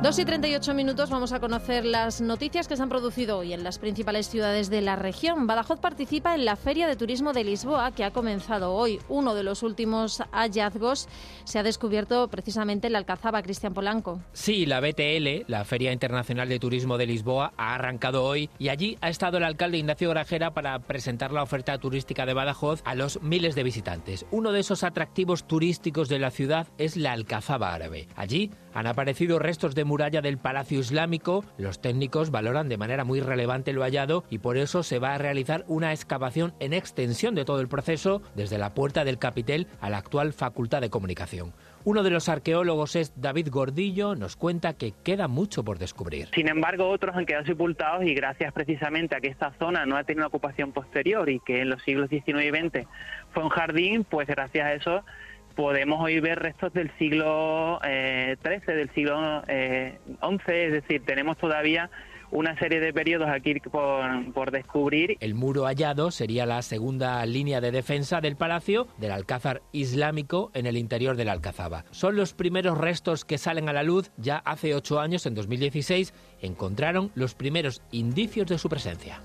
2 y 38 minutos vamos a conocer las noticias que se han producido hoy en las principales ciudades de la región. Badajoz participa en la Feria de Turismo de Lisboa que ha comenzado hoy. Uno de los últimos hallazgos se ha descubierto precisamente en la Alcazaba, Cristian Polanco. Sí, la BTL, la Feria Internacional de Turismo de Lisboa, ha arrancado hoy y allí ha estado el alcalde Ignacio Grajera para presentar la oferta turística de Badajoz a los miles de visitantes. Uno de esos atractivos turísticos de la ciudad es la Alcazaba Árabe. Allí han aparecido restos de muralla del Palacio Islámico. Los técnicos valoran de manera muy relevante lo hallado y por eso se va a realizar una excavación en extensión de todo el proceso, desde la puerta del capitel a la actual Facultad de Comunicación. Uno de los arqueólogos es David Gordillo, nos cuenta que queda mucho por descubrir. Sin embargo, otros han quedado sepultados y gracias precisamente a que esta zona no ha tenido ocupación posterior y que en los siglos XIX y XX fue un jardín, pues gracias a eso podemos hoy ver restos del siglo XIII, eh, del siglo XI, eh, es decir, tenemos todavía una serie de periodos aquí por, por, descubrir. El muro hallado sería la segunda línea de defensa del palacio del Alcázar Islámico en el interior de la Alcazaba. Son los primeros restos que salen a la luz. Ya hace ocho años, en 2016, encontraron los primeros indicios de su presencia.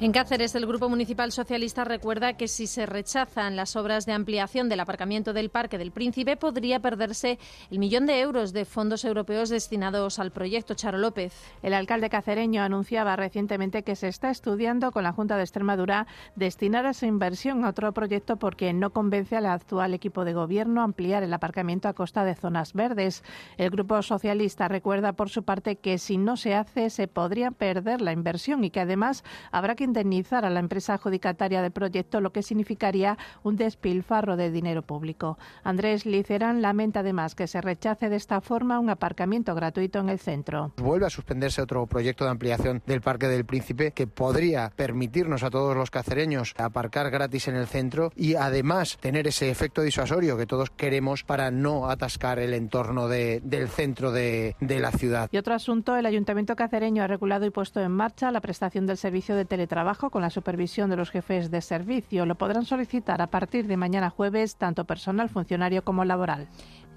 En Cáceres, el Grupo Municipal Socialista recuerda que si se rechazan las obras de ampliación del aparcamiento del Parque del Príncipe, podría perderse el millón de euros de fondos europeos destinados al proyecto Charo López. El alcalde cacereño anunciaba recientemente que se está estudiando con la Junta de Extremadura destinar esa inversión a otro proyecto porque no convence al actual equipo de gobierno ampliar el aparcamiento a costa de zonas verdes. El Grupo Socialista recuerda por su parte que si no se hace se podría perder la inversión y que además habrá que indemnizar a la empresa adjudicataria del proyecto, lo que significaría un despilfarro de dinero público. Andrés Licerán lamenta además que se rechace de esta forma un aparcamiento gratuito en el centro. Vuelve a suspenderse otro proyecto de ampliación del Parque del Príncipe que podría permitirnos a todos los cacereños aparcar gratis en el centro y además tener ese efecto disuasorio que todos queremos para no atascar el entorno de, del centro de, de la ciudad. Y otro asunto, el Ayuntamiento cacereño ha regulado y puesto en marcha la prestación del servicio de teletrabajo trabajo con la supervisión de los jefes de servicio. Lo podrán solicitar a partir de mañana jueves, tanto personal, funcionario como laboral.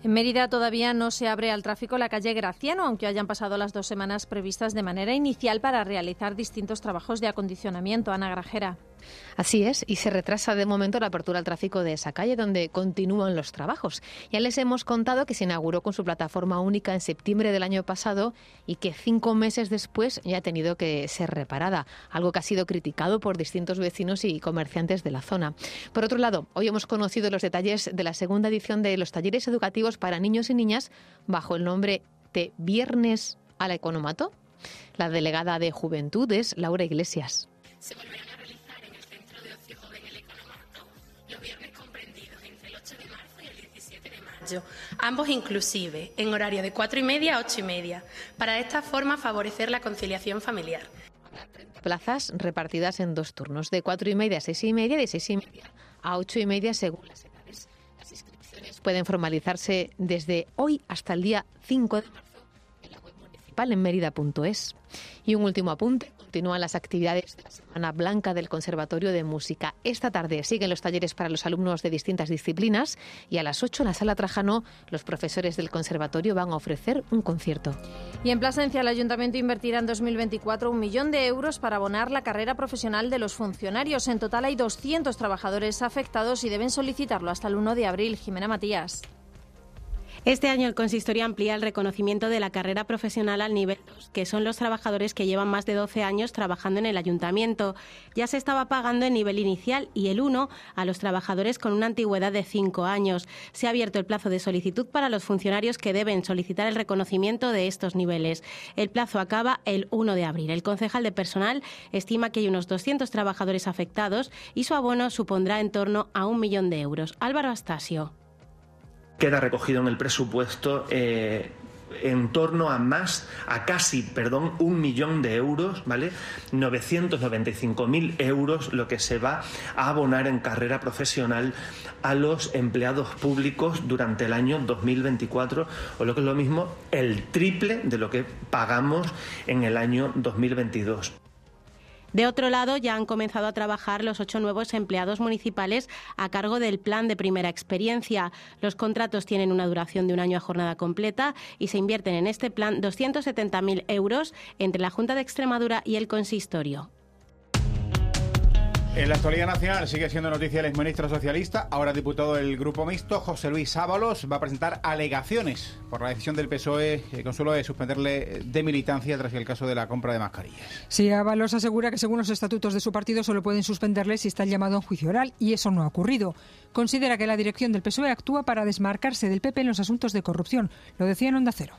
En Mérida todavía no se abre al tráfico la calle Graciano, aunque hayan pasado las dos semanas previstas de manera inicial para realizar distintos trabajos de acondicionamiento. Ana Grajera. Así es, y se retrasa de momento la apertura al tráfico de esa calle donde continúan los trabajos. Ya les hemos contado que se inauguró con su plataforma única en septiembre del año pasado y que cinco meses después ya ha tenido que ser reparada, algo que ha sido criticado por distintos vecinos y comerciantes de la zona. Por otro lado, hoy hemos conocido los detalles de la segunda edición de los talleres educativos para niños y niñas bajo el nombre de Viernes a la Economato. La delegada de Juventudes, Laura Iglesias. Ambos inclusive, en horario de cuatro y media a ocho y media, para de esta forma favorecer la conciliación familiar. Plazas repartidas en dos turnos, de cuatro y media a seis y media de seis y media a ocho y media según las edades. Las inscripciones pueden formalizarse desde hoy hasta el día 5 de marzo en la web municipal en mérida.es. Y un último apunte. Continúan las actividades de la Semana Blanca del Conservatorio de Música. Esta tarde siguen los talleres para los alumnos de distintas disciplinas y a las 8 en la Sala Trajano los profesores del conservatorio van a ofrecer un concierto. Y en Plasencia el Ayuntamiento invertirá en 2024 un millón de euros para abonar la carrera profesional de los funcionarios. En total hay 200 trabajadores afectados y deben solicitarlo hasta el 1 de abril. Jimena Matías. Este año el consistorio amplía el reconocimiento de la carrera profesional al nivel 2, que son los trabajadores que llevan más de 12 años trabajando en el ayuntamiento. Ya se estaba pagando el nivel inicial y el 1 a los trabajadores con una antigüedad de 5 años. Se ha abierto el plazo de solicitud para los funcionarios que deben solicitar el reconocimiento de estos niveles. El plazo acaba el 1 de abril. El concejal de personal estima que hay unos 200 trabajadores afectados y su abono supondrá en torno a un millón de euros. Álvaro Astasio queda recogido en el presupuesto eh, en torno a más, a casi, perdón, un millón de euros, ¿vale? 995.000 euros lo que se va a abonar en carrera profesional a los empleados públicos durante el año 2024, o lo que es lo mismo, el triple de lo que pagamos en el año 2022. De otro lado, ya han comenzado a trabajar los ocho nuevos empleados municipales a cargo del plan de primera experiencia. Los contratos tienen una duración de un año a jornada completa y se invierten en este plan 270.000 euros entre la Junta de Extremadura y el Consistorio. En la actualidad nacional sigue siendo noticia el exministro socialista, ahora diputado del Grupo Mixto, José Luis Ábalos, va a presentar alegaciones por la decisión del PSOE, eh, Consuelo, de suspenderle de militancia tras el caso de la compra de mascarillas. Sí, Ábalos asegura que según los estatutos de su partido solo pueden suspenderle si está llamado a un juicio oral y eso no ha ocurrido. Considera que la dirección del PSOE actúa para desmarcarse del PP en los asuntos de corrupción. Lo decía en Onda Cero.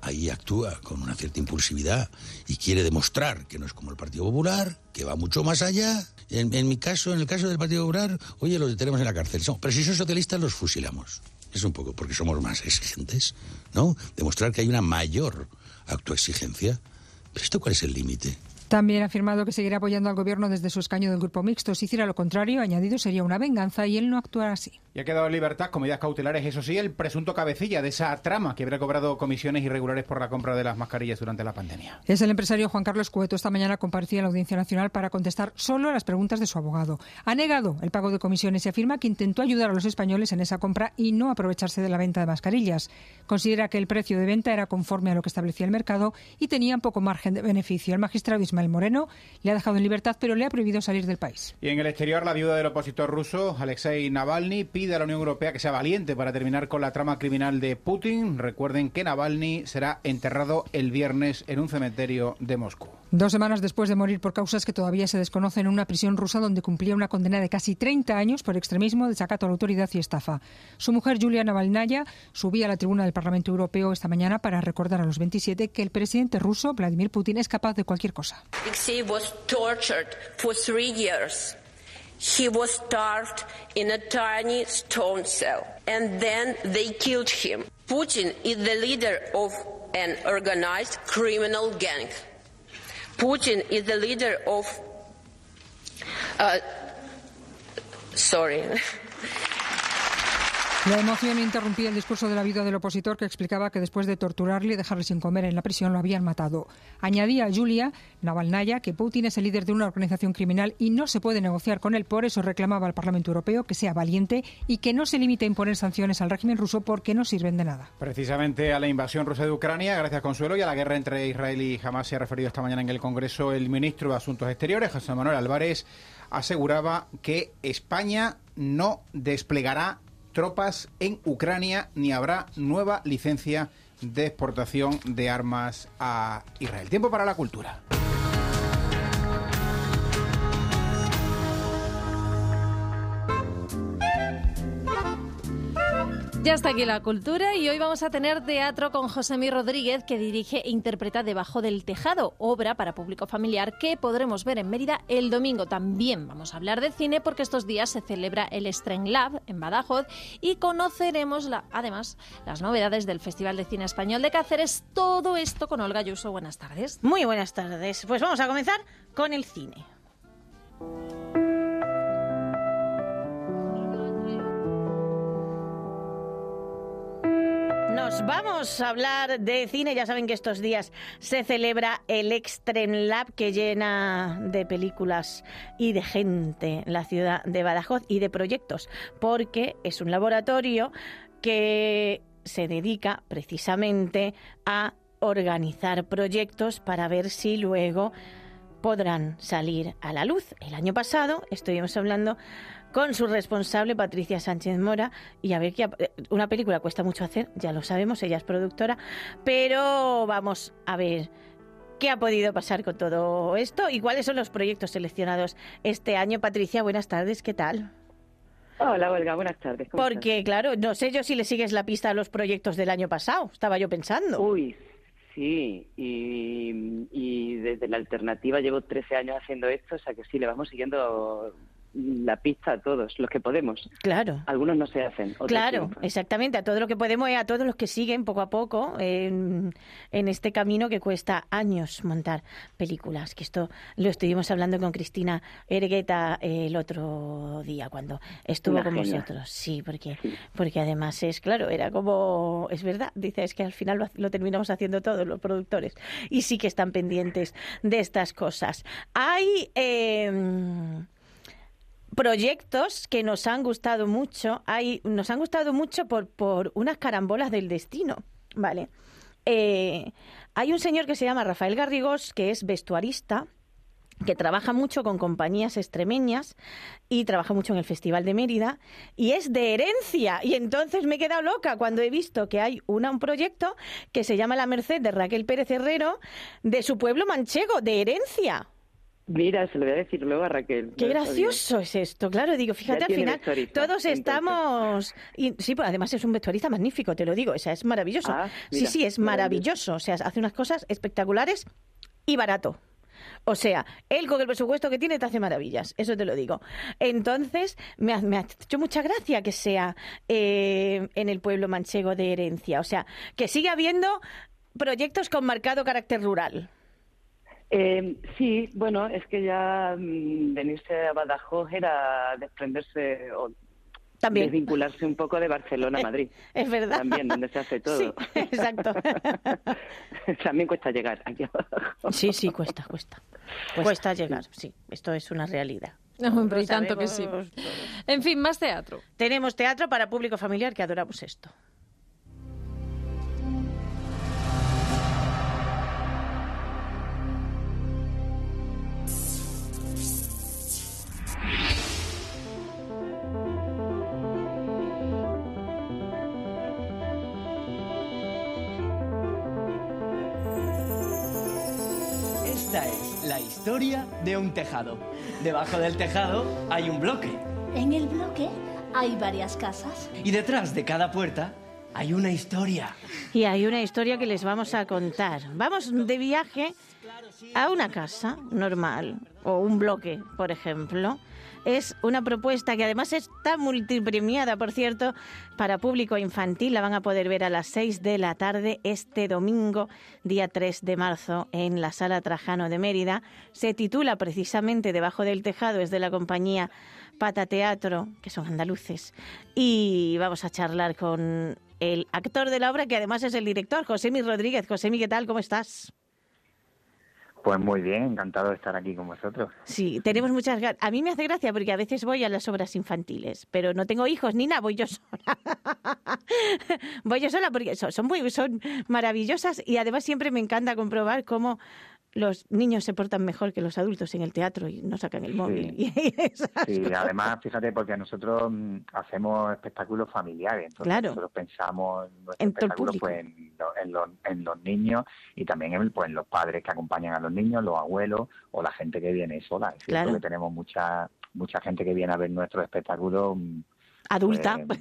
Ahí actúa con una cierta impulsividad y quiere demostrar que no es como el Partido Popular, que va mucho más allá. En, mi caso, en el caso del Partido Popular, oye, los detenemos en la cárcel. Pero si son socialistas, los fusilamos. Es un poco porque somos más exigentes, ¿no? Demostrar que hay una mayor autoexigencia. ¿Pero esto cuál es el límite? También ha afirmado que seguirá apoyando al gobierno desde su escaño del grupo mixto. Si hiciera lo contrario, añadido, sería una venganza y él no actuará así. Y ha quedado en libertad con medidas cautelares, eso sí, el presunto cabecilla de esa trama que habría cobrado comisiones irregulares por la compra de las mascarillas durante la pandemia. Es el empresario Juan Carlos Cueto. Esta mañana comparecía en la Audiencia Nacional para contestar solo a las preguntas de su abogado. Ha negado el pago de comisiones y afirma que intentó ayudar a los españoles en esa compra y no aprovecharse de la venta de mascarillas. Considera que el precio de venta era conforme a lo que establecía el mercado y tenía poco margen de beneficio. El magistrado Ismael Moreno le ha dejado en libertad, pero le ha prohibido salir del país. Y en el exterior, la viuda del opositor ruso, Alexei Navalny, pide a la Unión Europea que sea valiente para terminar con la trama criminal de Putin. Recuerden que Navalny será enterrado el viernes en un cementerio de Moscú. Dos semanas después de morir por causas que todavía se desconocen en una prisión rusa donde cumplía una condena de casi 30 años por extremismo, desacato a la autoridad y estafa. Su mujer, Julia Navalnaya, subía a la tribuna del Parlamento Europeo esta mañana para recordar a los 27 que el presidente ruso, Vladimir Putin, es capaz de cualquier cosa. Was tortured for three years. He was starved in a tiny stone cell, and then they killed him. Putin is the leader of an organized criminal gang. Putin is the leader of. Uh, sorry. [LAUGHS] La emoción interrumpía el discurso de la vida del opositor que explicaba que después de torturarle y dejarle sin comer en la prisión lo habían matado. Añadía a Julia Navalnaya que Putin es el líder de una organización criminal y no se puede negociar con él. Por eso reclamaba al Parlamento Europeo que sea valiente y que no se limite a imponer sanciones al régimen ruso porque no sirven de nada. Precisamente a la invasión rusa de Ucrania, gracias Consuelo, y a la guerra entre Israel y Hamas se ha referido esta mañana en el Congreso el ministro de Asuntos Exteriores, José Manuel Álvarez, aseguraba que España no desplegará tropas en Ucrania ni habrá nueva licencia de exportación de armas a Israel. Tiempo para la cultura. Ya está aquí la cultura y hoy vamos a tener teatro con Mí Rodríguez que dirige e interpreta Debajo del Tejado, obra para público familiar que podremos ver en Mérida el domingo. También vamos a hablar de cine porque estos días se celebra el Stren Lab en Badajoz y conoceremos además las novedades del Festival de Cine Español de Cáceres. Todo esto con Olga Yuso. Buenas tardes. Muy buenas tardes. Pues vamos a comenzar con el cine. Vamos a hablar de cine. Ya saben que estos días se celebra el Extreme Lab que llena de películas y de gente la ciudad de Badajoz y de proyectos, porque es un laboratorio que se dedica precisamente a organizar proyectos para ver si luego podrán salir a la luz. El año pasado estuvimos hablando con su responsable Patricia Sánchez Mora y a ver que eh, una película cuesta mucho hacer, ya lo sabemos, ella es productora, pero vamos a ver qué ha podido pasar con todo esto y cuáles son los proyectos seleccionados este año. Patricia, buenas tardes, ¿qué tal? Hola, Olga, buenas tardes. Porque, claro, no sé yo si le sigues la pista a los proyectos del año pasado, estaba yo pensando. Uy, sí, y, y desde la alternativa llevo 13 años haciendo esto, o sea que sí, le vamos siguiendo la pista a todos los que podemos. Claro. Algunos no se hacen. claro, exactamente. A todos los que podemos y a todos los que siguen poco a poco en, este camino que cuesta años montar películas. Que esto lo estuvimos hablando con Cristina Ergueta el otro día cuando estuvo con vosotros. Sí, porque, porque además es claro, era como, es verdad, dice, es que al final lo, terminamos haciendo todos los productores y sí que están pendientes de estas cosas. Hay. Eh, proyectos que nos han gustado mucho. Hay, nos han gustado mucho por, por unas carambolas del destino, ¿vale? Eh, hay un señor que se llama Rafael Garrigós, que es vestuarista, que trabaja mucho con compañías extremeñas y trabaja mucho en el Festival de Mérida y es de herencia. Y entonces me he quedado loca cuando he visto que hay una, un proyecto que se llama La Merced de Raquel Pérez Herrero de su pueblo manchego, de herencia. Mira, se lo voy a decir luego a Raquel. Qué gracioso es esto, claro, digo, fíjate al final, todos estamos... Y, sí, pues además es un vestuarista magnífico, te lo digo, o sea, es maravilloso. Ah, sí, sí, es maravilloso, o sea, hace unas cosas espectaculares y barato. O sea, él con el presupuesto que tiene te hace maravillas, eso te lo digo. Entonces, me ha, me ha hecho mucha gracia que sea eh, en el pueblo manchego de herencia. O sea, que siga habiendo proyectos con marcado carácter rural. Eh, sí, bueno, es que ya mm, venirse a Badajoz era desprenderse o También. desvincularse un poco de Barcelona a [LAUGHS] Madrid. Es verdad. También, donde se hace todo. Sí, exacto. [LAUGHS] También cuesta llegar aquí a Badajoz. Sí, sí, cuesta, cuesta. Cuesta llegar, sí, esto es una realidad. [LAUGHS] Hombre, Lo y tanto que sí. En fin, más teatro. Tenemos teatro para público familiar que adoramos esto. Historia de un tejado. Debajo del tejado hay un bloque. En el bloque hay varias casas. Y detrás de cada puerta hay una historia. Y hay una historia que les vamos a contar. Vamos de viaje a una casa normal o un bloque, por ejemplo. Es una propuesta que además está multipremiada, por cierto, para público infantil. La van a poder ver a las 6 de la tarde este domingo, día 3 de marzo, en la Sala Trajano de Mérida. Se titula precisamente Debajo del Tejado, es de la compañía Pata Teatro, que son andaluces. Y vamos a charlar con el actor de la obra, que además es el director, Josemi Rodríguez. Josemi, ¿qué tal? ¿Cómo estás? Pues muy bien, encantado de estar aquí con vosotros. Sí, tenemos muchas ganas. A mí me hace gracia porque a veces voy a las obras infantiles, pero no tengo hijos ni nada, voy yo sola. [LAUGHS] voy yo sola porque son, son muy son maravillosas y además siempre me encanta comprobar cómo los niños se portan mejor que los adultos en el teatro y no sacan el móvil. y [LAUGHS] Sí, cosas. además, fíjate, porque nosotros mm, hacemos espectáculos familiares, entonces Claro. nosotros pensamos en nuestros En pues, en, lo- en los, en los niños y también en, pues, en los padres que acompañan a los niños, los abuelos o la gente que viene sola. Es cierto Claro. que tenemos mucha mucha gente que viene a ver nuestros espectáculos. Adulta. pues,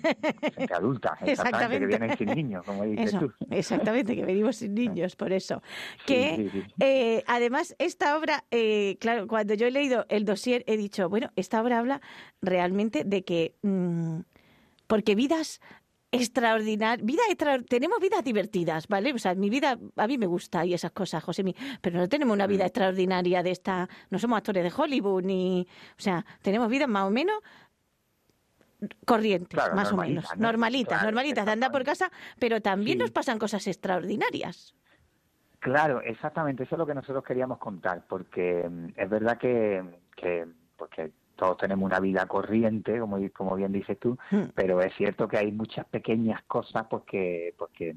gente adulta, exactamente, [LAUGHS] Exactamente. que vienen sin niños, como dices Eso, tú. exactamente, que venimos sin niños, por eso. Que sí, sí. eh, además esta obra, eh, claro, cuando yo he leído el dossier he dicho, bueno, esta obra habla realmente de que, mm, porque vidas extraordinarias, vida extra, tenemos vidas divertidas, ¿vale? O sea, mi vida, a mí me gusta y esas cosas, José, pero no tenemos una vida Mm. extraordinaria de esta, no somos actores de Hollywood, ni, o sea, tenemos vidas más o menos corrientes, Claro, más o menos, ¿no? normalitas, Claro, normalitas, de andar por casa, pero también Sí. nos pasan cosas extraordinarias. Claro, exactamente, eso es lo que nosotros queríamos contar, porque mm, es verdad que, que porque todos tenemos una vida corriente, como, como bien dices tú, Hmm. pero es cierto que hay muchas pequeñas cosas porque, porque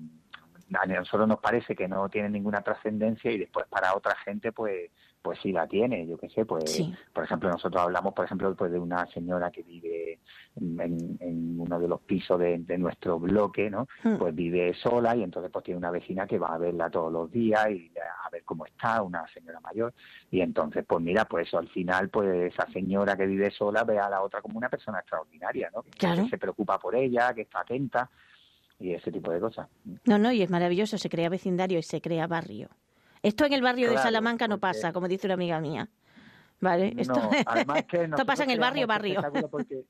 a nosotros nos parece que no tienen ninguna trascendencia y después para otra gente pues pues sí la tiene, yo qué sé, pues Sí. por ejemplo nosotros hablamos por ejemplo pues de una señora que vive en, en uno de los pisos de, de nuestro bloque, ¿no? Hmm. Pues vive sola y entonces pues tiene una vecina que va a verla todos los días y a ver cómo está, una señora mayor y entonces pues mira pues eso al final pues esa señora que vive sola ve a la otra como una persona extraordinaria, ¿no? Que Claro. se preocupa por ella, que está atenta y ese tipo de cosas. No, no, y es maravilloso, se crea vecindario y se crea barrio. Esto en el barrio de Salamanca no pasa, como dice una amiga mía. ¿Vale? Esto, No, [LAUGHS] además que esto pasa en el barrio, barrio. este espectáculo Porque,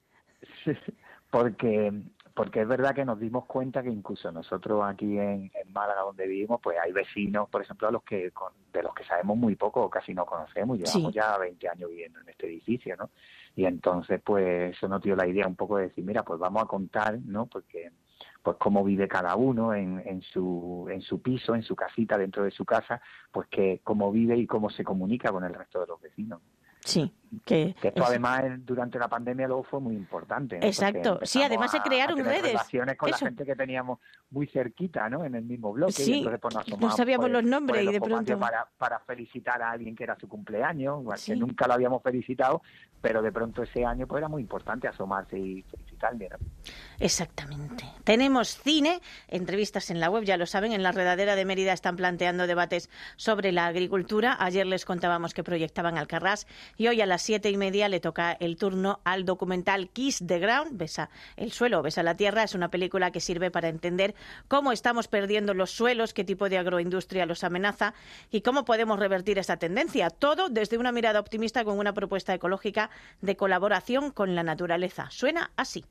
[LAUGHS] porque, porque es verdad que nos dimos cuenta que incluso nosotros aquí en, en Málaga, donde vivimos, pues hay vecinos, por ejemplo, a los que con- de los que sabemos muy poco o casi no conocemos. Llevamos Sí. ya 20 años viviendo en este edificio, ¿no? Y entonces, pues eso nos dio la idea un poco de decir, mira, pues vamos a contar, ¿no? Porque pues cómo vive cada uno en, en su en su piso, en su casita, dentro de su casa, pues que cómo vive y cómo se comunica con el resto de los vecinos. Sí. Que, esto además durante la pandemia luego fue muy importante. Exacto, sí, además se crearon redes. relaciones con la gente que teníamos muy cerquita, ¿no? En el mismo bloque. Sí, pues, no sabíamos los nombres y de pronto... Para, para felicitar a alguien que era su cumpleaños, que nunca lo habíamos felicitado, pero de pronto ese año pues era muy importante asomarse y felicitarle. Exactamente. Tenemos cine, entrevistas en la web, ya lo saben, en la redadera de Mérida están planteando debates sobre la agricultura. Ayer les contábamos que proyectaban Alcarrás y hoy a las siete y media le toca el turno al documental Kiss the Ground, Besa el suelo, Besa la tierra. Es una película que sirve para entender cómo estamos perdiendo los suelos, qué tipo de agroindustria los amenaza y cómo podemos revertir esta tendencia. Todo desde una mirada optimista con una propuesta ecológica de colaboración con la naturaleza. Suena así.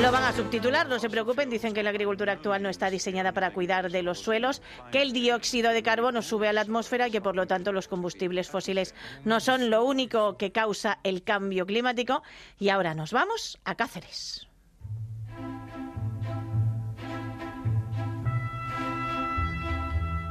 Lo van a subtitular, no se preocupen, dicen que la agricultura actual no está diseñada para cuidar de los suelos, que el dióxido de carbono sube a la atmósfera y que por lo tanto los combustibles fósiles no son lo único que causa el cambio climático. Y ahora nos vamos a Cáceres.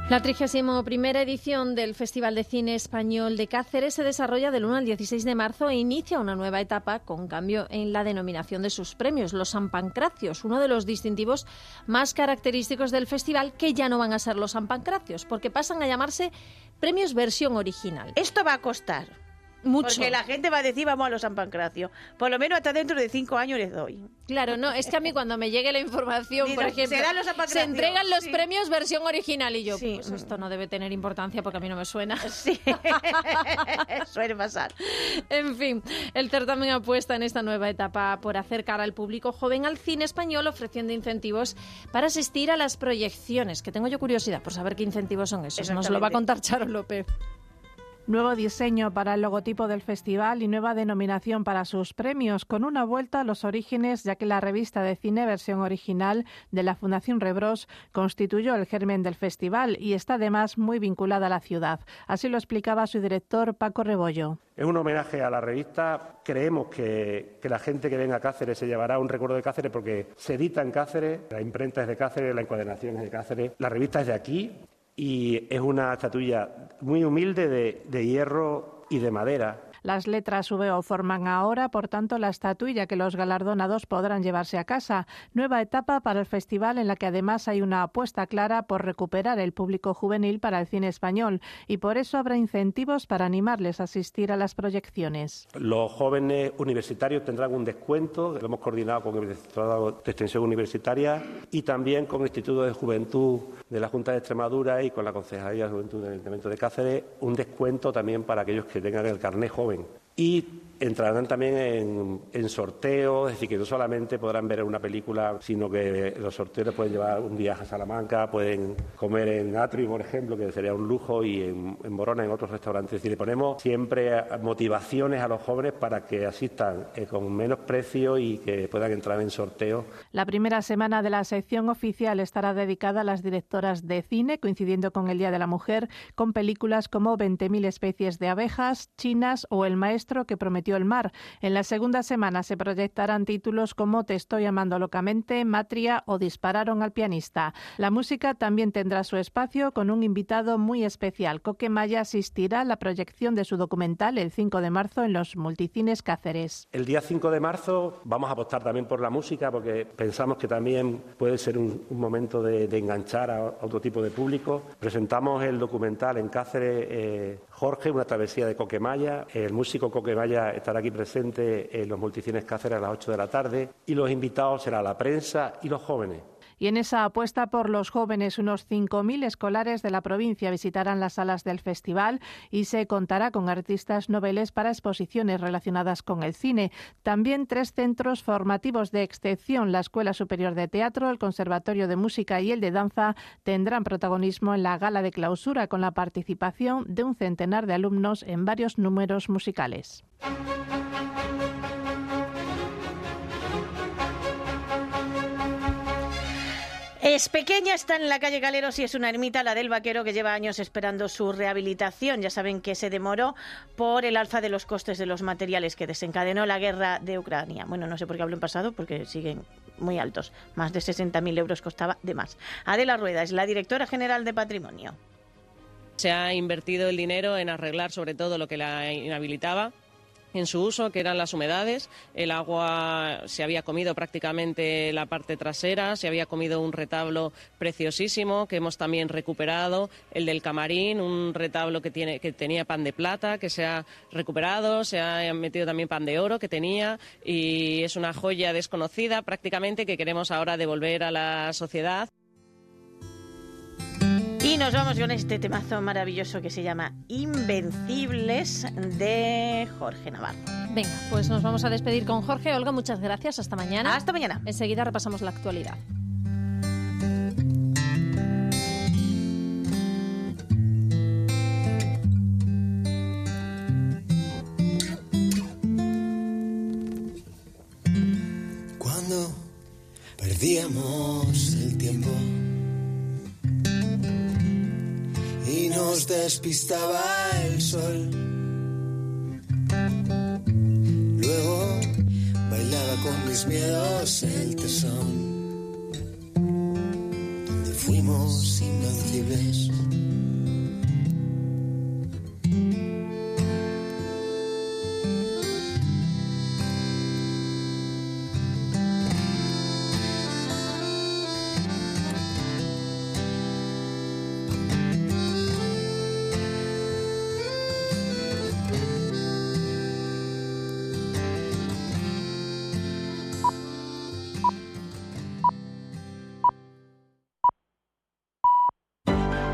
La 31 edición del Festival de Cine Español de Cáceres se desarrolla del 1 al 16 de marzo e inicia una nueva etapa con cambio en la denominación de sus premios, los San Pancracios, uno de los distintivos más característicos del festival, que ya no van a ser los San Pancracios, porque pasan a llamarse premios versión original. Esto va a costar. Porque la gente va a decir, vamos a los San Pancracio. Por lo menos hasta dentro de cinco años les doy. Claro, no, es que a mí cuando me llegue la información, [LAUGHS] por ejemplo, se entregan los premios versión original y yo, pues esto no debe tener importancia porque a mí no me suena. [LAUGHS] Sí, [LAUGHS] suele pasar. En fin, el certamen apuesta en esta nueva etapa por acercar al público joven al cine español ofreciendo incentivos para asistir a las proyecciones, que tengo yo curiosidad por saber qué incentivos son esos. Nos lo va a contar Charo López. Nuevo diseño para el logotipo del festival y nueva denominación para sus premios, con una vuelta a los orígenes, ya que la revista de cine versión original de la Fundación Rebros constituyó el germen del festival y está además muy vinculada a la ciudad. Así lo explicaba su director Paco Rebollo. Es un homenaje a la revista. Creemos que, que, la gente que venga a Cáceres se llevará un recuerdo de Cáceres porque se edita en Cáceres, la imprenta es de Cáceres, la encuadernación es de Cáceres, la revista es de aquí y es una estatuilla muy humilde de, de hierro y de madera las letras VO forman ahora, por tanto, la estatuilla que los galardonados podrán llevarse a casa. Nueva etapa para el festival en la que además hay una apuesta clara por recuperar el público juvenil para el cine español y por eso habrá incentivos para animarles a asistir a las proyecciones. Los jóvenes universitarios tendrán un descuento, lo hemos coordinado con el Instituto de Extensión Universitaria y también con el Instituto de Juventud de la Junta de Extremadura y con la Concejalía de Juventud del Ayuntamiento de Cáceres, un descuento también para aquellos que tengan el carnet joven y entrarán también en, en, sorteos, es decir, que no solamente podrán ver una película, sino que los sorteos pueden llevar un viaje a Salamanca, pueden comer en Atri, por ejemplo, que sería un lujo, y en, Borona, en otros restaurantes. Es decir, le ponemos siempre motivaciones a los jóvenes para que asistan eh, con menos precio y que puedan entrar en sorteos. La primera semana de la sección oficial estará dedicada a las directoras de cine, coincidiendo con el Día de la Mujer, con películas como 20.000 especies de abejas, chinas o El Maestro que prometió el mar. En la segunda semana se proyectarán títulos como Te estoy amando locamente, Matria o Dispararon al pianista. La música también tendrá su espacio con un invitado muy especial. Coque Maya asistirá a la proyección de su documental el 5 de marzo en los multicines Cáceres. El día 5 de marzo vamos a apostar también por la música porque pensamos que también puede ser un, momento de, enganchar a, otro tipo de público. Presentamos el documental en Cáceres eh, Jorge, una travesía de Coquemaya. El músico Coquemaya estará aquí presente en los multicines Cáceres a las 8 de la tarde y los invitados serán la prensa y los jóvenes. Y en esa apuesta por los jóvenes, unos 5.000 escolares de la provincia visitarán las salas del festival y se contará con artistas noveles para exposiciones relacionadas con el cine. También tres centros formativos de excepción, la Escuela Superior de Teatro, el Conservatorio de Música y el de Danza, tendrán protagonismo en la gala de clausura con la participación de un centenar de alumnos en varios números musicales. Es pequeña, está en la calle Galeros y es una ermita, la del vaquero, que lleva años esperando su rehabilitación. Ya saben que se demoró por el alza de los costes de los materiales que desencadenó la guerra de Ucrania. Bueno, no sé por qué hablo en pasado, porque siguen muy altos. Más de 60.000 euros costaba de más. Adela Rueda es la directora general de Patrimonio. Se ha invertido el dinero en arreglar sobre todo lo que la inhabilitaba en su uso, que eran las humedades. El agua se había comido prácticamente la parte trasera, se había comido un retablo preciosísimo que hemos también recuperado, el del camarín, un retablo que, tiene, que tenía pan de plata, que se ha recuperado, se ha metido también pan de oro que tenía y es una joya desconocida prácticamente que queremos ahora devolver a la sociedad. Y nos vamos con este temazo maravilloso que se llama Invencibles de Jorge Navarro. Venga, pues nos vamos a despedir con Jorge. Olga, muchas gracias. Hasta mañana. Hasta mañana. Enseguida repasamos la actualidad. Cuando perdíamos el tiempo despistaba el sol. Luego bailaba con mis miedos el tesón, donde fuimos invencibles.